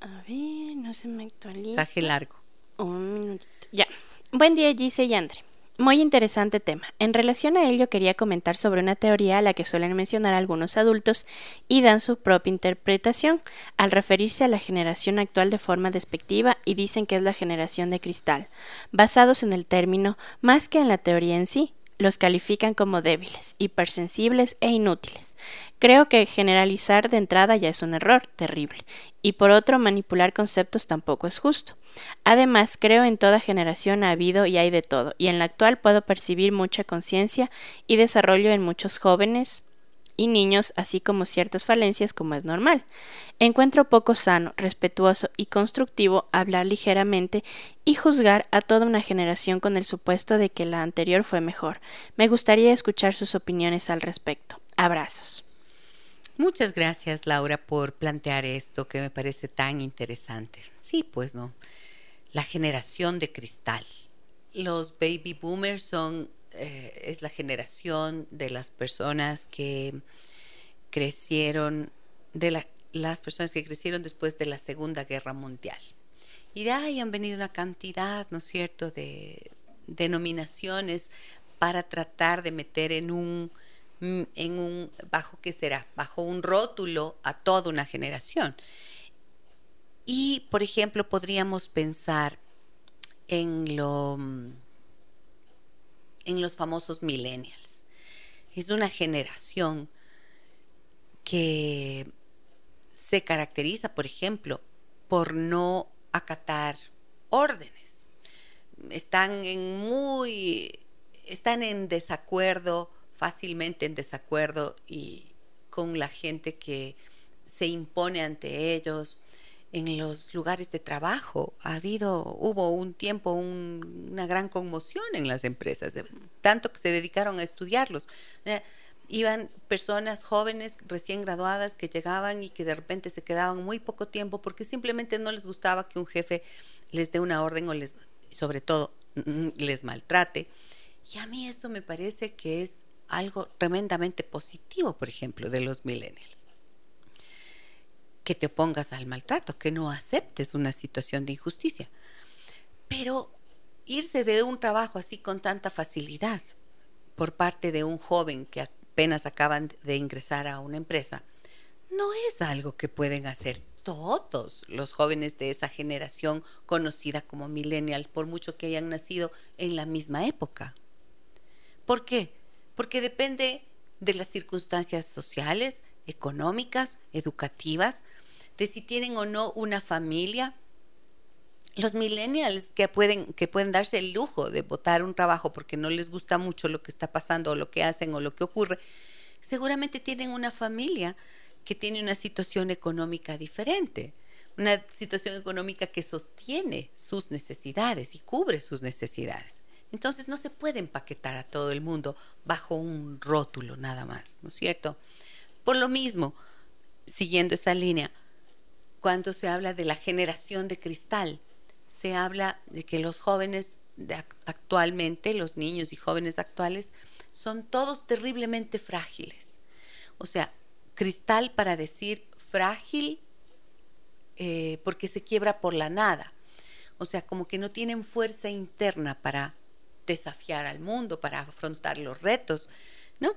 A ver, no se me actualiza. Mensaje largo. Un minutito. Ya. Buen día, Gise y Andre. Muy interesante tema. En relación a ello quería comentar sobre una teoría a la que suelen mencionar algunos adultos y dan su propia interpretación al referirse a la generación actual de forma despectiva y dicen que es la generación de cristal, basados en el término más que en la teoría en sí, los califican como débiles, hipersensibles e inútiles. Creo que generalizar de entrada ya es un error terrible, y por otro manipular conceptos tampoco es justo. Además, creo en toda generación ha habido y hay de todo, y en la actual puedo percibir mucha conciencia y desarrollo en muchos jóvenes, y niños, así como ciertas falencias como es normal. Encuentro poco sano, respetuoso y constructivo hablar ligeramente y juzgar a toda una generación con el supuesto de que la anterior fue mejor. Me gustaría escuchar sus opiniones al respecto. Abrazos. Muchas gracias, Laura, por plantear esto que me parece tan interesante. Sí, pues no. La generación de cristal. Los baby boomers son eh, es la generación de las personas que crecieron, de las personas que crecieron después de la Segunda Guerra Mundial. Y de ahí han venido una cantidad, ¿no es cierto?, de denominaciones para tratar de meter en un, en un, bajo qué será, bajo un rótulo a toda una generación. Y, por ejemplo, podríamos pensar en lo en los famosos millennials. Es una generación que se caracteriza, por ejemplo, por no acatar órdenes. Están en muy están en desacuerdo, fácilmente en desacuerdo y con la gente que se impone ante ellos, en los lugares de trabajo. Ha habido, hubo un tiempo una gran conmoción en las empresas, tanto que se dedicaron a estudiarlos. iban personas jóvenes recién graduadas que llegaban y que de repente se quedaban muy poco tiempo porque simplemente no les gustaba que un jefe les dé una orden o les, sobre todo, les maltrate. Y a mí eso me parece que es algo tremendamente positivo, por ejemplo, de los millennials que te opongas al maltrato, que no aceptes una situación de injusticia. Pero irse de un trabajo así con tanta facilidad por parte de un joven que apenas acaban de ingresar a una empresa, no es algo que pueden hacer todos los jóvenes de esa generación conocida como millennial, por mucho que hayan nacido en la misma época. ¿Por qué? Porque depende de las circunstancias sociales, económicas, educativas, de si tienen o no una familia. Los millennials que pueden, que pueden darse el lujo de votar un trabajo porque no les gusta mucho lo que está pasando o lo que hacen o lo que ocurre, seguramente tienen una familia que tiene una situación económica diferente, una situación económica que sostiene sus necesidades y cubre sus necesidades. Entonces no se puede empaquetar a todo el mundo bajo un rótulo nada más, ¿no es cierto? Por lo mismo, siguiendo esa línea, cuando se habla de la generación de cristal, se habla de que los jóvenes actualmente, los niños y jóvenes actuales, son todos terriblemente frágiles. O sea, cristal para decir frágil eh, porque se quiebra por la nada. O sea, como que no tienen fuerza interna para desafiar al mundo, para afrontar los retos, ¿no?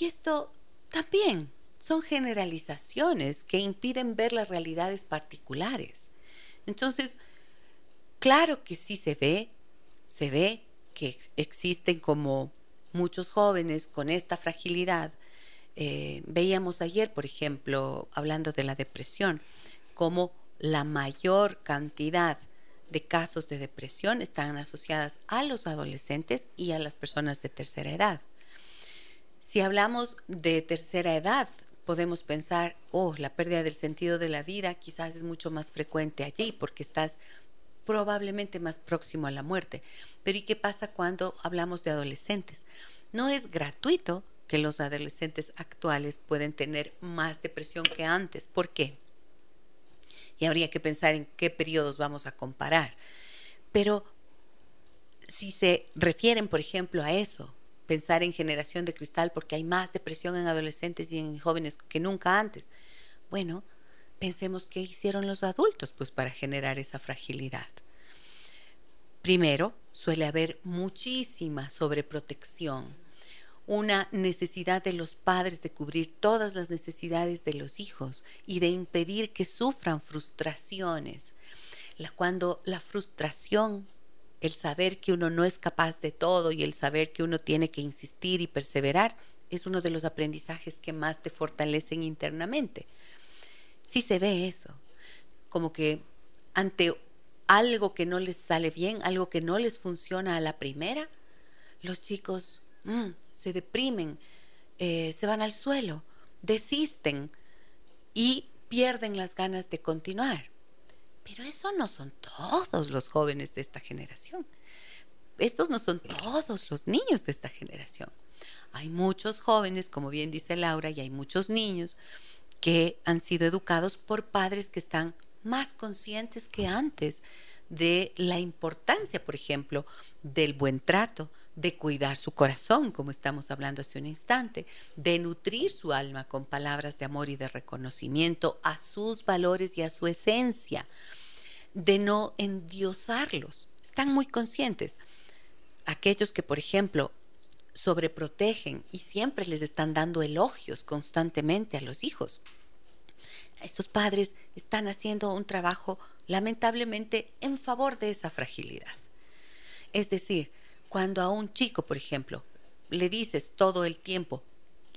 Y esto también son generalizaciones que impiden ver las realidades particulares. Entonces, claro que sí se ve, se ve que existen como muchos jóvenes con esta fragilidad eh, veíamos ayer, por ejemplo, hablando de la depresión, como la mayor cantidad de casos de depresión están asociadas a los adolescentes y a las personas de tercera edad. Si hablamos de tercera edad, podemos pensar, oh, la pérdida del sentido de la vida quizás es mucho más frecuente allí porque estás probablemente más próximo a la muerte. Pero ¿y qué pasa cuando hablamos de adolescentes? No es gratuito que los adolescentes actuales pueden tener más depresión que antes. ¿Por qué? Y habría que pensar en qué periodos vamos a comparar. Pero si se refieren, por ejemplo, a eso, pensar en generación de cristal porque hay más depresión en adolescentes y en jóvenes que nunca antes. Bueno, pensemos qué hicieron los adultos pues para generar esa fragilidad. Primero, suele haber muchísima sobreprotección una necesidad de los padres de cubrir todas las necesidades de los hijos y de impedir que sufran frustraciones. cuando la frustración, el saber que uno no es capaz de todo y el saber que uno tiene que insistir y perseverar, es uno de los aprendizajes que más te fortalecen internamente. Si se ve eso, como que ante algo que no les sale bien, algo que no les funciona a la primera, los chicos mm, se deprimen, eh, se van al suelo, desisten y pierden las ganas de continuar. Pero eso no son todos los jóvenes de esta generación. Estos no son todos los niños de esta generación. Hay muchos jóvenes, como bien dice Laura, y hay muchos niños que han sido educados por padres que están más conscientes que antes de la importancia, por ejemplo, del buen trato, de cuidar su corazón, como estamos hablando hace un instante, de nutrir su alma con palabras de amor y de reconocimiento a sus valores y a su esencia, de no endiosarlos. Están muy conscientes. Aquellos que, por ejemplo, sobreprotegen y siempre les están dando elogios constantemente a los hijos. Estos padres están haciendo un trabajo lamentablemente en favor de esa fragilidad. Es decir, cuando a un chico, por ejemplo, le dices todo el tiempo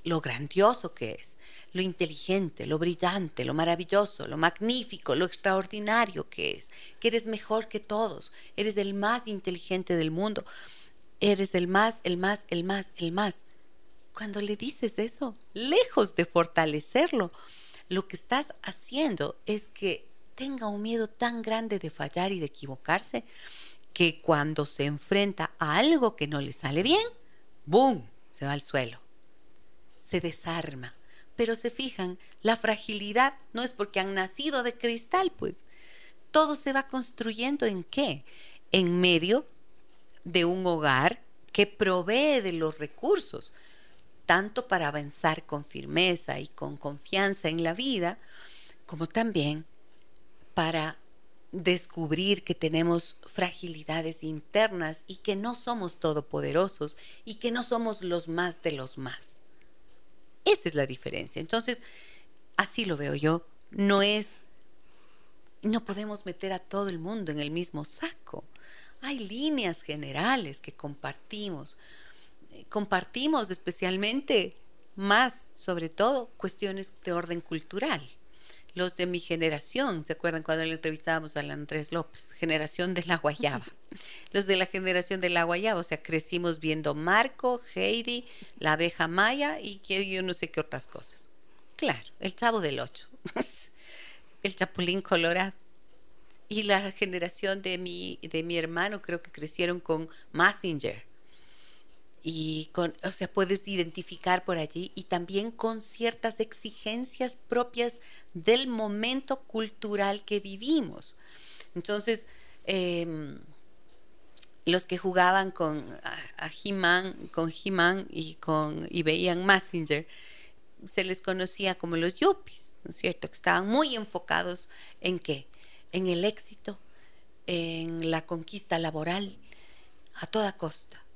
lo grandioso que es, lo inteligente, lo brillante, lo maravilloso, lo magnífico, lo extraordinario que es, que eres mejor que todos, eres el más inteligente del mundo, eres el más, el más, el más, el más. Cuando le dices eso, lejos de fortalecerlo, lo que estás haciendo es que tenga un miedo tan grande de fallar y de equivocarse que cuando se enfrenta a algo que no le sale bien, ¡boom! se va al suelo. Se desarma. Pero se fijan, la fragilidad no es porque han nacido de cristal, pues. Todo se va construyendo en qué? En medio de un hogar que provee de los recursos, tanto para avanzar con firmeza y con confianza en la vida, como también para descubrir que tenemos fragilidades internas y que no somos todopoderosos y que no somos los más de los más. Esa es la diferencia. Entonces, así lo veo yo. No es, no podemos meter a todo el mundo en el mismo saco. Hay líneas generales que compartimos. Compartimos especialmente más, sobre todo, cuestiones de orden cultural los de mi generación, ¿se acuerdan cuando le entrevistábamos a Andrés López? Generación de la Guayaba. Los de la generación de la Guayaba, o sea, crecimos viendo Marco, Heidi, la abeja maya y que yo no sé qué otras cosas. Claro, el chavo del ocho, el chapulín colorado. Y la generación de mi, de mi hermano creo que crecieron con Massinger y con, o sea, puedes identificar por allí y también con ciertas exigencias propias del momento cultural que vivimos. Entonces, em, los que jugaban con a, He-Man, con y con y veían Messenger, se les conocía como los yuppies, ¿no es cierto? Que estaban muy enfocados en qué? En el éxito, en la conquista laboral a toda costa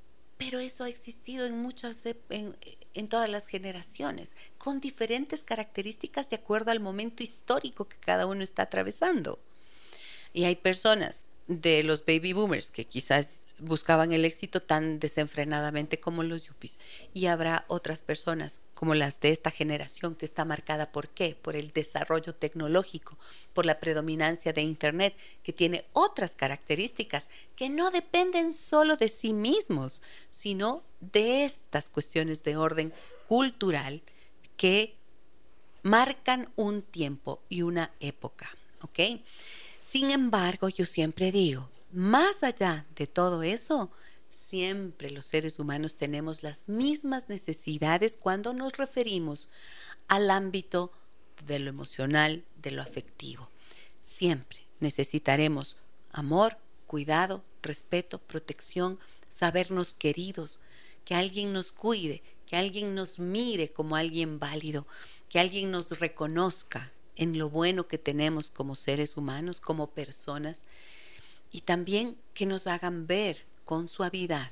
pero eso ha existido en muchas en, en, todas las generaciones, con diferentes características de acuerdo al momento histórico que cada uno está atravesando. Y hay personas de los baby boomers que quizás buscaban el éxito tan desenfrenadamente como los yuppies. Y habrá otras personas como las de esta generación que está marcada por qué? Por el desarrollo tecnológico, por la predominancia de Internet, que tiene otras características que no dependen solo de sí mismos, sino de estas cuestiones de orden cultural que marcan un tiempo y una época. ¿Ok? Sin embargo, yo siempre digo, más allá de todo eso, siempre los seres humanos tenemos las mismas necesidades cuando nos referimos al ámbito de lo emocional, de lo afectivo. Siempre necesitaremos amor, cuidado, respeto, protección, sabernos queridos, que alguien nos cuide, que alguien nos mire como alguien válido, que alguien nos reconozca en lo bueno que tenemos como seres humanos, como personas y también que nos hagan ver con suavidad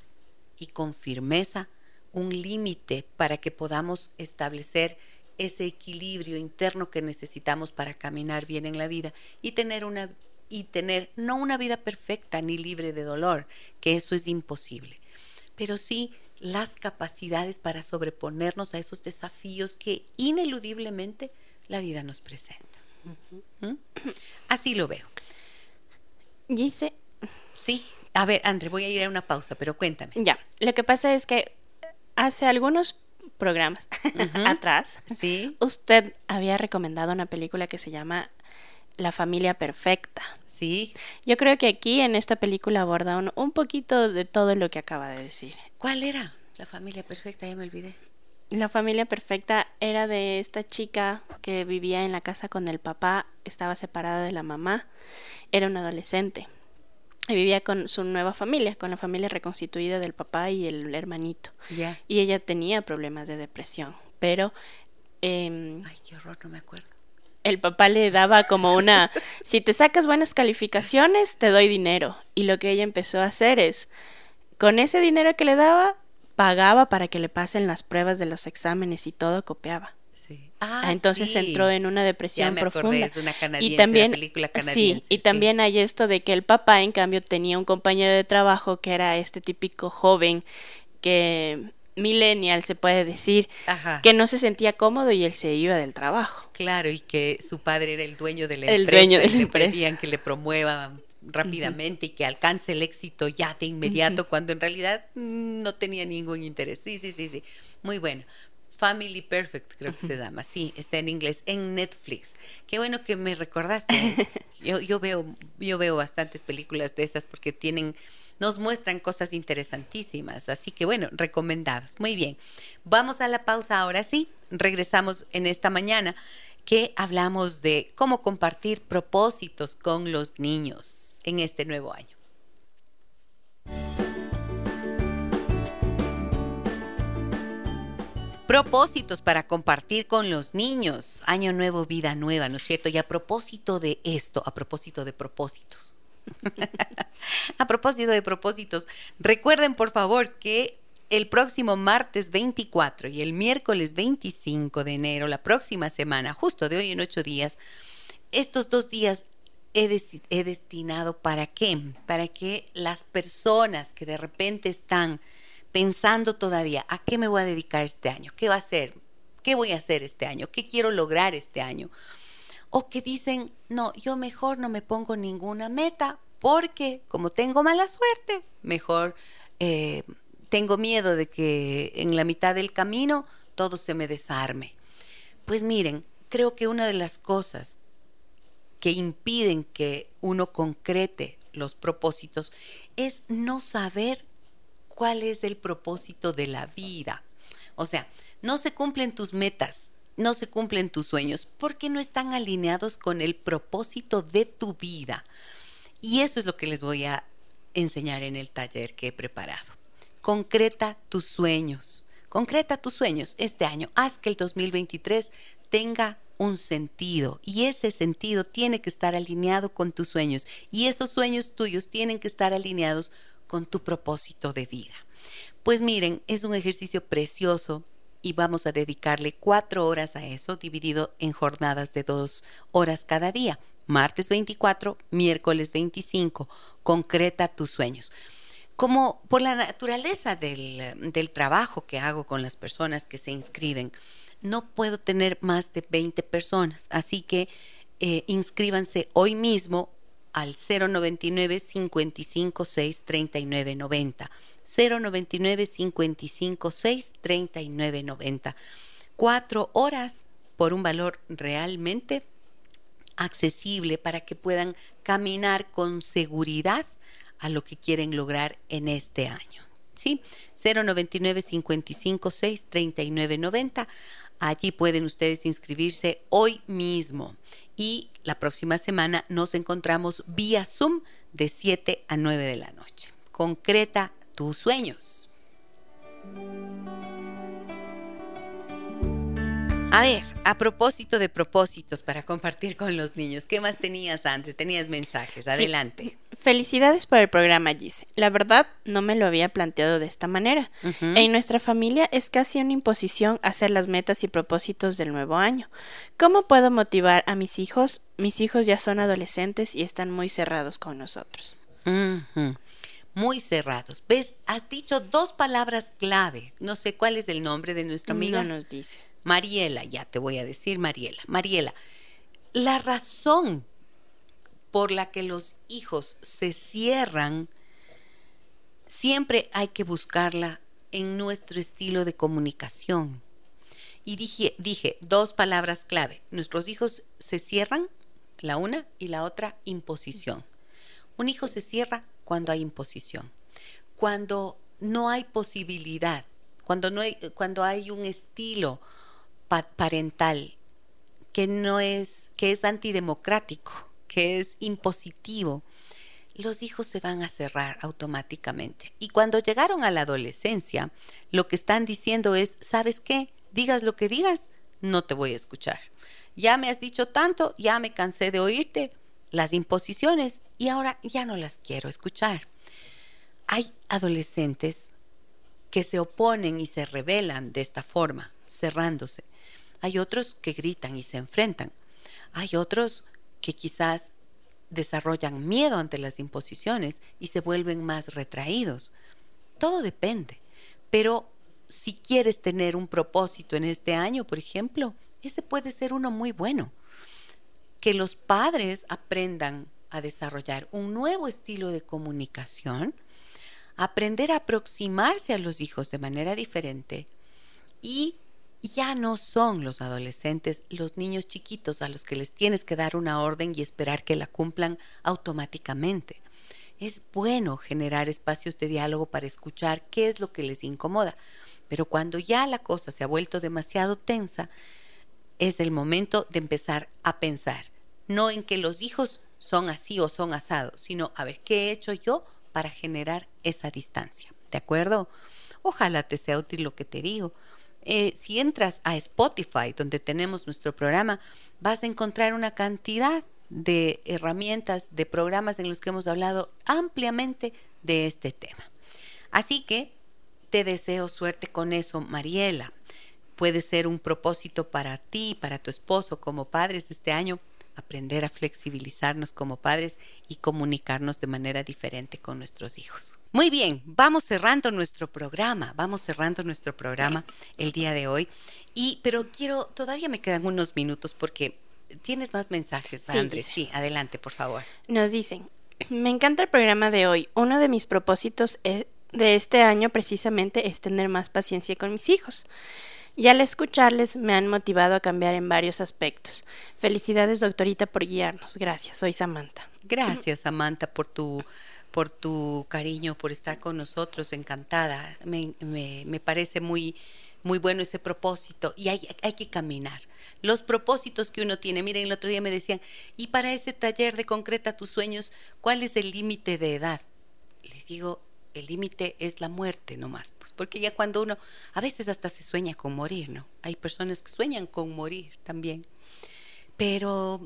y con firmeza un límite para que podamos establecer ese equilibrio interno que necesitamos para caminar bien en la vida y tener una y tener no una vida perfecta ni libre de dolor, que eso es imposible, pero sí las capacidades para sobreponernos a esos desafíos que ineludiblemente la vida nos presenta. ¿Mm? Así lo veo. Dice. Sí. A ver, André, voy a ir a una pausa, pero cuéntame. Ya. Lo que pasa es que hace algunos programas atrás, ¿Sí? usted había recomendado una película que se llama La familia perfecta. Sí. Yo creo que aquí en esta película aborda un, un poquito de todo lo que acaba de decir. ¿Cuál era? La familia perfecta, ya me olvidé. La familia perfecta era de esta chica que vivía en la casa con el papá, estaba separada de la mamá, era una adolescente y vivía con su nueva familia, con la familia reconstituida del papá y el hermanito. Y ella tenía problemas de depresión, pero... Em, Ay, qué horror, no me acuerdo. El papá le daba como una, si te sacas buenas calificaciones, te doy dinero. Y lo que ella empezó a hacer es, con ese dinero que le daba, pagaba para que le pasen las pruebas de los exámenes y todo copiaba. Ah, entonces entró en una depresión profunda. y también, película Sí, y también hay esto de que el papá, en cambio, tenía un compañero de trabajo que era este típico joven que millennial se puede decir, que no se sentía cómodo y él se iba del trabajo. Claro, y que su padre era el dueño de la el empresa. Dueño de la y empresa. le pedían que le promueva rápidamente y que alcance el éxito ya de inmediato, cuando en realidad mm, no tenía ningún interés. Sí, sí, sí, sí. Muy bueno. Family Perfect, creo que se llama. Sí, está en inglés, en Netflix. Qué bueno que me recordaste. Yo, yo, veo, yo veo bastantes películas de esas porque tienen, nos muestran cosas interesantísimas. Así que bueno, recomendados. Muy bien. Vamos a la pausa ahora sí. Regresamos en esta mañana que hablamos de cómo compartir propósitos con los niños en este nuevo año. Propósitos para compartir con los niños. Año nuevo, vida nueva, ¿no es cierto? Y a propósito de esto, a propósito de propósitos. a propósito de propósitos, recuerden por favor que el próximo martes 24 y el miércoles 25 de enero, la próxima semana, justo de hoy en ocho días, estos dos días he, destinado para qué? Para que las personas que de repente están pensando todavía, ¿a qué me voy a dedicar este año? ¿Qué va a hacer? ¿Qué voy a hacer este año? ¿Qué quiero lograr este año? O que dicen, no, yo mejor no me pongo ninguna meta porque como tengo mala suerte, mejor eh, tengo miedo de que en la mitad del camino todo se me desarme. Pues miren, creo que una de las cosas que impiden que uno concrete los propósitos es no saber cuál es el propósito de la vida. O sea, no se cumplen tus metas, no se cumplen tus sueños porque no están alineados con el propósito de tu vida. Y eso es lo que les voy a enseñar en el taller que he preparado. Concreta tus sueños. Concreta tus sueños este año. Haz que el 2023 tenga un sentido y ese sentido tiene que estar alineado con tus sueños y esos sueños tuyos tienen que estar alineados con tu propósito de vida. Pues miren, es un ejercicio precioso y vamos a dedicarle cuatro horas a eso, dividido en jornadas de dos horas cada día. Martes 24, miércoles 25. Concreta tus sueños. Como por la naturaleza del, del trabajo que hago con las personas que se inscriben, no puedo tener más de 20 personas, así que eh, inscríbanse hoy mismo al 099 556 3990. 099 556 3990. Cuatro horas por un valor realmente accesible para que puedan caminar con seguridad a lo que quieren lograr en este año. ¿Sí? 099 556 3990. Allí pueden ustedes inscribirse hoy mismo y la próxima semana nos encontramos vía Zoom de 7 a 9 de la noche. Concreta tus sueños. A ver, a propósito de propósitos para compartir con los niños, ¿qué más tenías, Andre? Tenías mensajes, adelante. Felicidades por el programa, Gis. La verdad, no me lo había planteado de esta manera. En nuestra familia es casi una imposición hacer las metas y propósitos del nuevo año. ¿Cómo puedo motivar a mis hijos? Mis hijos ya son adolescentes y están muy cerrados con nosotros. Muy cerrados. ¿Ves? Has dicho dos palabras clave. No sé cuál es el nombre de nuestra amiga. No nos dice. Mariela, ya te voy a decir Mariela. Mariela, la razón por la que los hijos se cierran, siempre hay que buscarla en nuestro estilo de comunicación. Y dije, dije dos palabras clave. Nuestros hijos se cierran, la una y la otra, imposición. Un hijo se cierra cuando hay imposición. Cuando no hay posibilidad, cuando, no hay, cuando hay un estilo parental que no es, que es antidemocrático, que es impositivo, los hijos se van a cerrar automáticamente. Y cuando llegaron a la adolescencia, lo que están diciendo es, ¿sabes qué? Digas lo que digas, no te voy a escuchar. Ya me has dicho tanto, ya me cansé de oírte las imposiciones y ahora ya no las quiero escuchar. Hay adolescentes que se oponen y se rebelan de esta forma, cerrándose. Hay otros que gritan y se enfrentan. Hay otros que quizás desarrollan miedo ante las imposiciones y se vuelven más retraídos. Todo depende. Pero si quieres tener un propósito en este año, por ejemplo, ese puede ser uno muy bueno. Que los padres aprendan a desarrollar un nuevo estilo de comunicación, aprender a aproximarse a los hijos de manera diferente y ya no son los adolescentes los niños chiquitos a los que les tienes que dar una orden y esperar que la cumplan automáticamente. Es bueno generar espacios de diálogo para escuchar qué es lo que les incomoda, pero cuando ya la cosa se ha vuelto demasiado tensa, es el momento de empezar a pensar, no en que los hijos son así o son asados, sino a ver qué he hecho yo para generar esa distancia. ¿De acuerdo? Ojalá te sea útil lo que te digo eh, si entras a Spotify, donde tenemos nuestro programa, vas a encontrar una cantidad de herramientas, de programas en los que hemos hablado ampliamente de este tema. Así que te deseo suerte con eso, Mariela. Puede ser un propósito para ti, para tu esposo, como padres este año, aprender a flexibilizarnos como padres y comunicarnos de manera diferente con nuestros hijos. Muy bien, vamos cerrando nuestro programa, vamos cerrando nuestro programa el día de hoy. Y pero quiero, todavía me quedan unos minutos porque tienes más mensajes, sí, Sí, adelante, por favor. Nos dicen, me encanta el programa de hoy. Uno de mis propósitos eh, de este año precisamente es tener más paciencia con mis hijos y al escucharles me han motivado a cambiar en varios aspectos. Felicidades, doctorita, por guiarnos. Gracias, soy Samantha. Gracias, Samantha, por tu por tu cariño, por estar con nosotros, encantada. Me, me, parece muy, muy bueno ese propósito y hay, hay, que caminar. Los propósitos que uno tiene, miren, el otro día me decían, y para ese taller de concreta tus sueños, ¿cuál es el límite de edad? Les digo, el límite es la muerte nomás, pues porque ya cuando uno, a veces hasta se sueña con morir, ¿no? Hay personas que sueñan con morir también, pero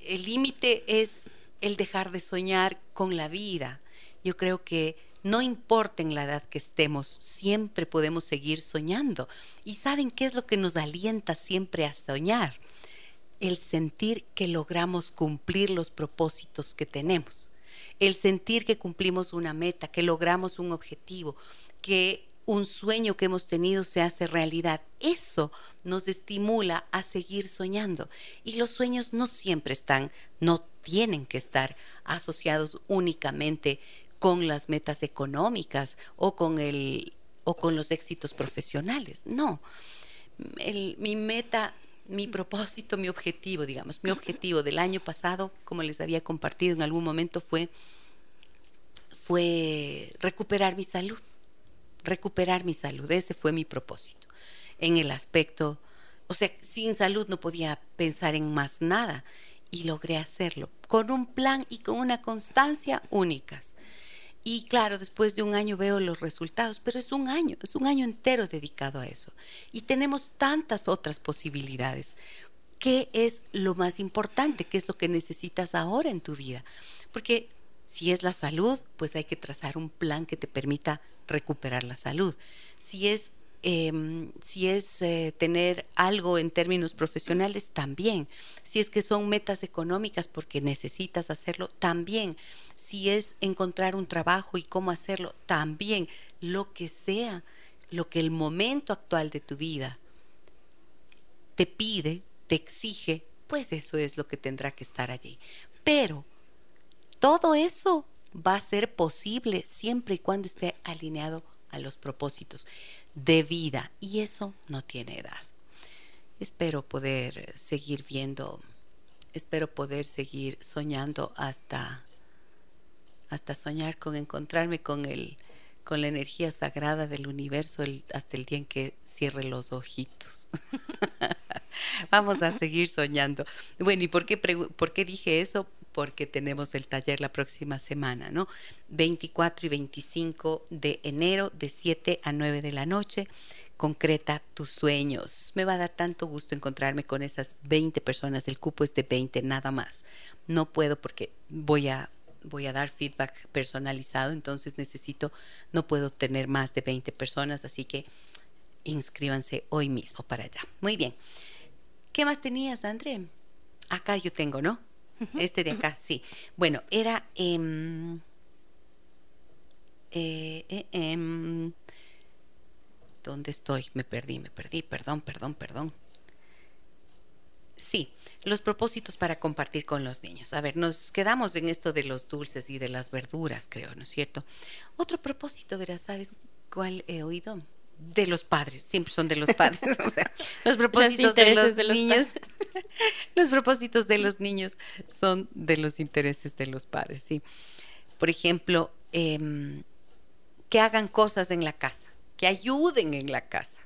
el límite es el dejar de soñar con la vida. Yo creo que no importa en la edad que estemos, siempre podemos seguir soñando. ¿Y saben qué es lo que nos alienta siempre a soñar? El sentir que logramos cumplir los propósitos que tenemos el sentir que cumplimos una meta, que logramos un objetivo, que un sueño que hemos tenido se hace realidad. Eso nos estimula a seguir soñando. Y los sueños no siempre están, no tienen que estar asociados únicamente con las metas económicas o con el o con los éxitos profesionales. No. mi meta mi propósito, mi objetivo, digamos, mi objetivo del año pasado, como les había compartido en algún momento, fue, fue recuperar mi salud, recuperar mi salud, ese fue mi propósito. En el aspecto, o sea, sin salud no podía pensar en más nada y logré hacerlo con un plan y con una constancia únicas. Y claro, después de un año veo los resultados, pero es un año, es un año entero dedicado a eso. Y tenemos tantas otras posibilidades. ¿Qué es lo más importante? ¿Qué es lo que necesitas ahora en tu vida? Porque si es la salud, pues hay que trazar un plan que te permita recuperar la salud. Si es Em, si es eh, tener algo en términos profesionales, también. Si es que son metas económicas porque necesitas hacerlo, también. Si es encontrar un trabajo y cómo hacerlo, también. Lo que sea, lo que el momento actual de tu vida te pide, te exige, pues eso es lo que tendrá que estar allí. Pero todo eso va a ser posible siempre y cuando esté alineado a los propósitos de vida y eso no tiene edad. Espero poder seguir viendo, espero poder seguir soñando hasta hasta soñar con encontrarme con el con la energía sagrada del universo hasta el día en que cierre los ojitos. Vamos a seguir soñando. Bueno, ¿y por qué, por qué dije eso? Porque tenemos el taller la próxima semana, ¿no? 24 y 25 de enero de 7 a 9 de la noche. Concreta tus sueños. Me va a dar tanto gusto encontrarme con esas 20 personas. El cupo es de 20, nada más. No puedo porque voy a voy a dar feedback personalizado, entonces necesito, no puedo tener más de 20 personas, así que inscríbanse hoy mismo para allá. Muy bien. ¿Qué más tenías, André? Acá yo tengo, ¿no? Este de acá, sí. Bueno, era... Em, eh, eh, em, ¿Dónde estoy? Me perdí, me perdí, perdón, perdón, perdón. Sí, los propósitos para compartir con los niños. A ver, nos quedamos en esto de los dulces y de las verduras, creo, ¿no es cierto? Otro propósito, verás, ¿sabes cuál he oído? De los padres, siempre son de los padres, o sea, los propósitos de los, niños, los propósitos de los niños son de los intereses de los padres, sí. Por ejemplo, em, que hagan cosas en la casa, que ayuden en la casa,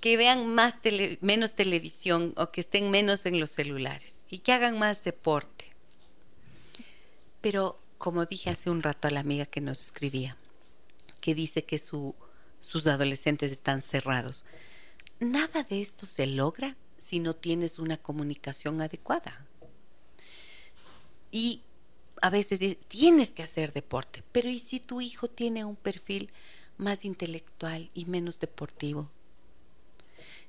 que vean más menos televisión o que estén menos en los celulares y que hagan más deporte. Pero como dije hace un rato a la amiga que nos escribía, que dice que su, sus adolescentes están cerrados. Nada de esto se logra si no tienes una comunicación adecuada. Y a veces tienes que hacer deporte, pero ¿y si tu hijo tiene un perfil más intelectual y menos deportivo?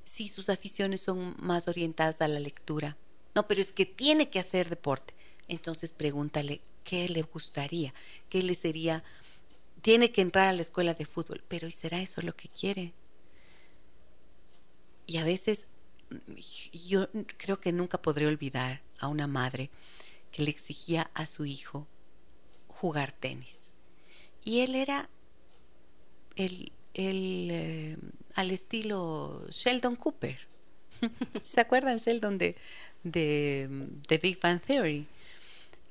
Si sus aficiones son más orientadas a la lectura. No, pero es que tiene que hacer deporte. Entonces pregúntale qué le gustaría, qué le sería. Tiene que entrar a la escuela de fútbol, pero ¿y será eso lo que quiere? Y a veces yo creo que nunca podré olvidar a una madre que le exigía a su hijo jugar tenis. Y él era el, eh, al estilo Sheldon Cooper. ¿Se acuerdan Sheldon de, de, de Big Bang Theory?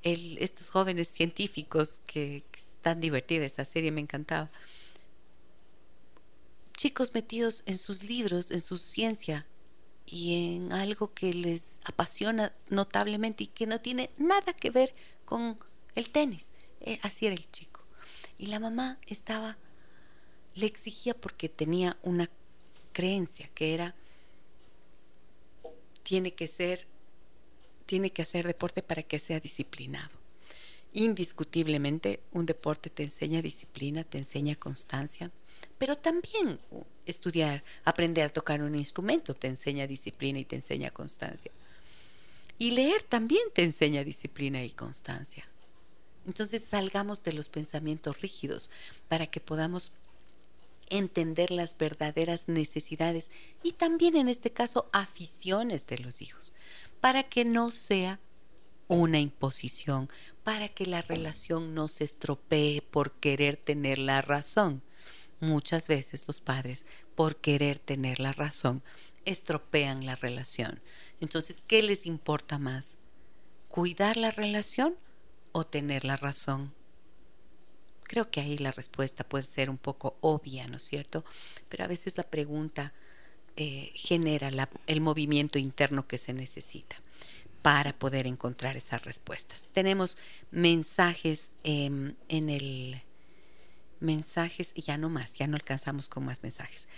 Estos jóvenes científicos que tan divertida esta serie, me encantaba. Chicos metidos en sus libros, en su ciencia, y en algo que les apasiona notablemente y que no tiene nada que ver con el tenis. Eh, así era el chico. Y la mamá estaba, le exigía porque tenía una creencia que era, tiene que ser, tiene que hacer deporte para que sea disciplinado. Indiscutiblemente un deporte te enseña disciplina, te enseña constancia, pero también estudiar, aprender a tocar un instrumento te enseña disciplina y te enseña constancia. Y leer también te enseña disciplina y constancia. Entonces salgamos de los pensamientos rígidos para que podamos entender las verdaderas necesidades y también en este caso aficiones de los hijos, para que no sea una imposición, para que la relación no se estropee por querer tener la razón, Muchas veces los padres, por querer tener la razón, estropean la relación. Entonces, ¿qué les importa más? ¿Cuidar la relación o tener la razón? Creo que ahí la respuesta puede ser un poco obvia, ¿no es cierto? Pero a veces la pregunta eh, genera el movimiento interno que se necesita para poder encontrar esas respuestas. Tenemos mensajes em, en el mensajes y ya no más, ya no alcanzamos con más mensajes.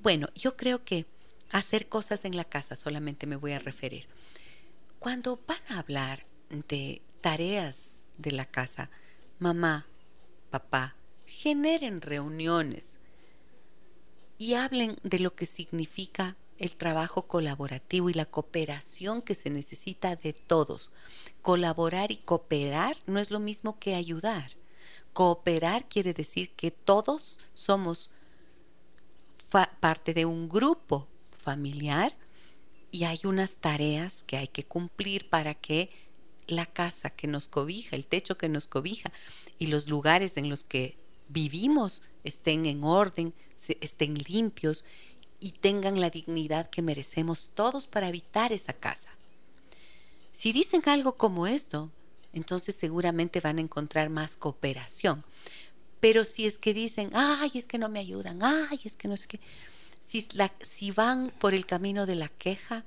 Bueno, yo creo que hacer cosas en la casa solamente me voy a referir. Cuando van a hablar de tareas de la casa, mamá, papá, generen reuniones y hablen de lo que significa el trabajo colaborativo y la cooperación que se necesita de todos. Colaborar y cooperar no es lo mismo que ayudar. Cooperar quiere decir que todos somos parte de un grupo familiar y hay unas tareas que hay que cumplir para que la casa que nos cobija, el techo que nos cobija y los lugares en los que vivimos estén en orden, estén limpios y tengan la dignidad que merecemos todos para habitar esa casa. Si dicen algo como esto, entonces seguramente van a encontrar más cooperación. Pero si es que dicen, ay, es que no me ayudan, ay, es que no que... Si, si van por el camino de la queja,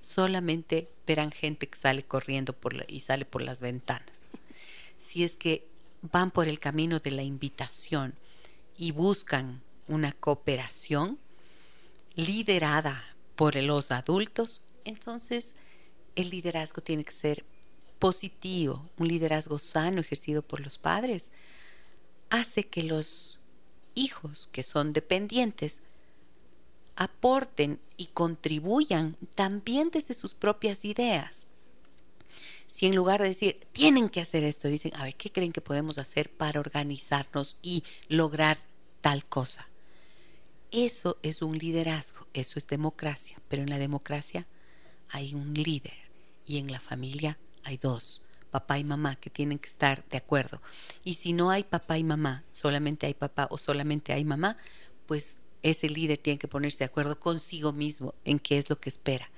solamente verán gente que sale corriendo por y sale por las ventanas. Si es que van por el camino de la invitación y buscan una cooperación liderada por los adultos, entonces el liderazgo tiene que ser positivo, un liderazgo sano ejercido por los padres, hace que los hijos que son dependientes aporten y contribuyan también desde sus propias ideas. Si en lugar de decir, tienen que hacer esto, dicen, a ver, ¿qué creen que podemos hacer para organizarnos y lograr tal cosa? Eso es un liderazgo, eso es democracia, pero en la democracia hay un líder y en la familia hay dos, papá y mamá, que tienen que estar de acuerdo. Y si no hay papá y mamá, solamente hay papá o solamente hay mamá, pues ese líder tiene que ponerse de acuerdo consigo mismo en qué es lo que espera.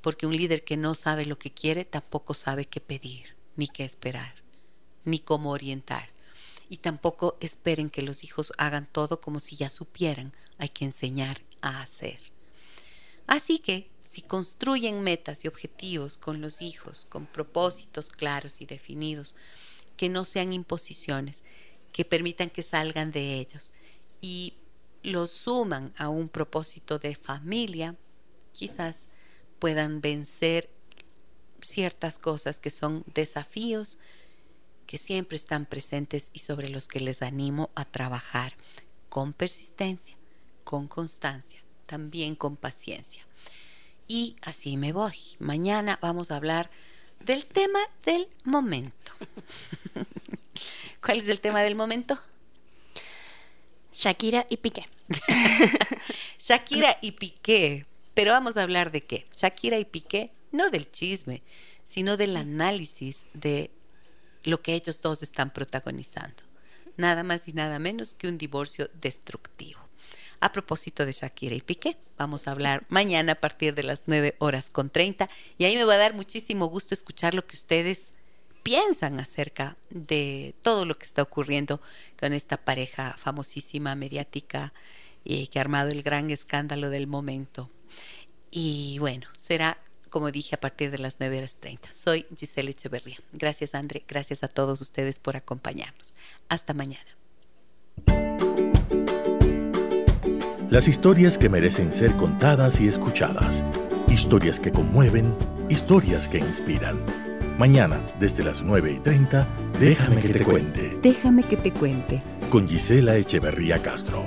Porque un líder que no sabe lo que quiere tampoco sabe qué pedir, ni qué esperar, ni cómo orientar. Y tampoco esperen que los hijos hagan todo como si ya supieran. Hay que enseñar a hacer. Así que si construyen metas y objetivos con los hijos, con propósitos claros y definidos, que no sean imposiciones, que permitan que salgan de ellos y lo suman a un propósito de familia, quizás puedan vencer ciertas cosas que son desafíos que siempre están presentes y sobre los que les animo a trabajar con persistencia, con constancia, también con paciencia. Y así me voy. Mañana vamos a hablar del tema del momento. ¿Cuál es el tema del momento? Shakira y Piqué. Shakira y Piqué. Pero vamos a hablar de qué? Shakira y Piqué, no del chisme, sino del análisis de lo que ellos dos están protagonizando. Nada más y nada menos que un divorcio destructivo. A propósito de Shakira y Piqué, vamos a hablar mañana a partir de las 9 horas con 30 y ahí me va a dar muchísimo gusto escuchar lo que ustedes piensan acerca de todo lo que está ocurriendo con esta pareja famosísima, mediática, y que ha armado el gran escándalo del momento. Y bueno, será como dije, a partir de las 9 horas 30. Soy Giselle Echeverría. Gracias, André. Gracias a todos ustedes por acompañarnos. Hasta mañana. Las historias que merecen ser contadas y escuchadas. Historias que conmueven, historias que inspiran. Mañana, desde las 9 y 30, déjame que te cuente. Déjame que te cuente. Con Gisela Echeverría Castro.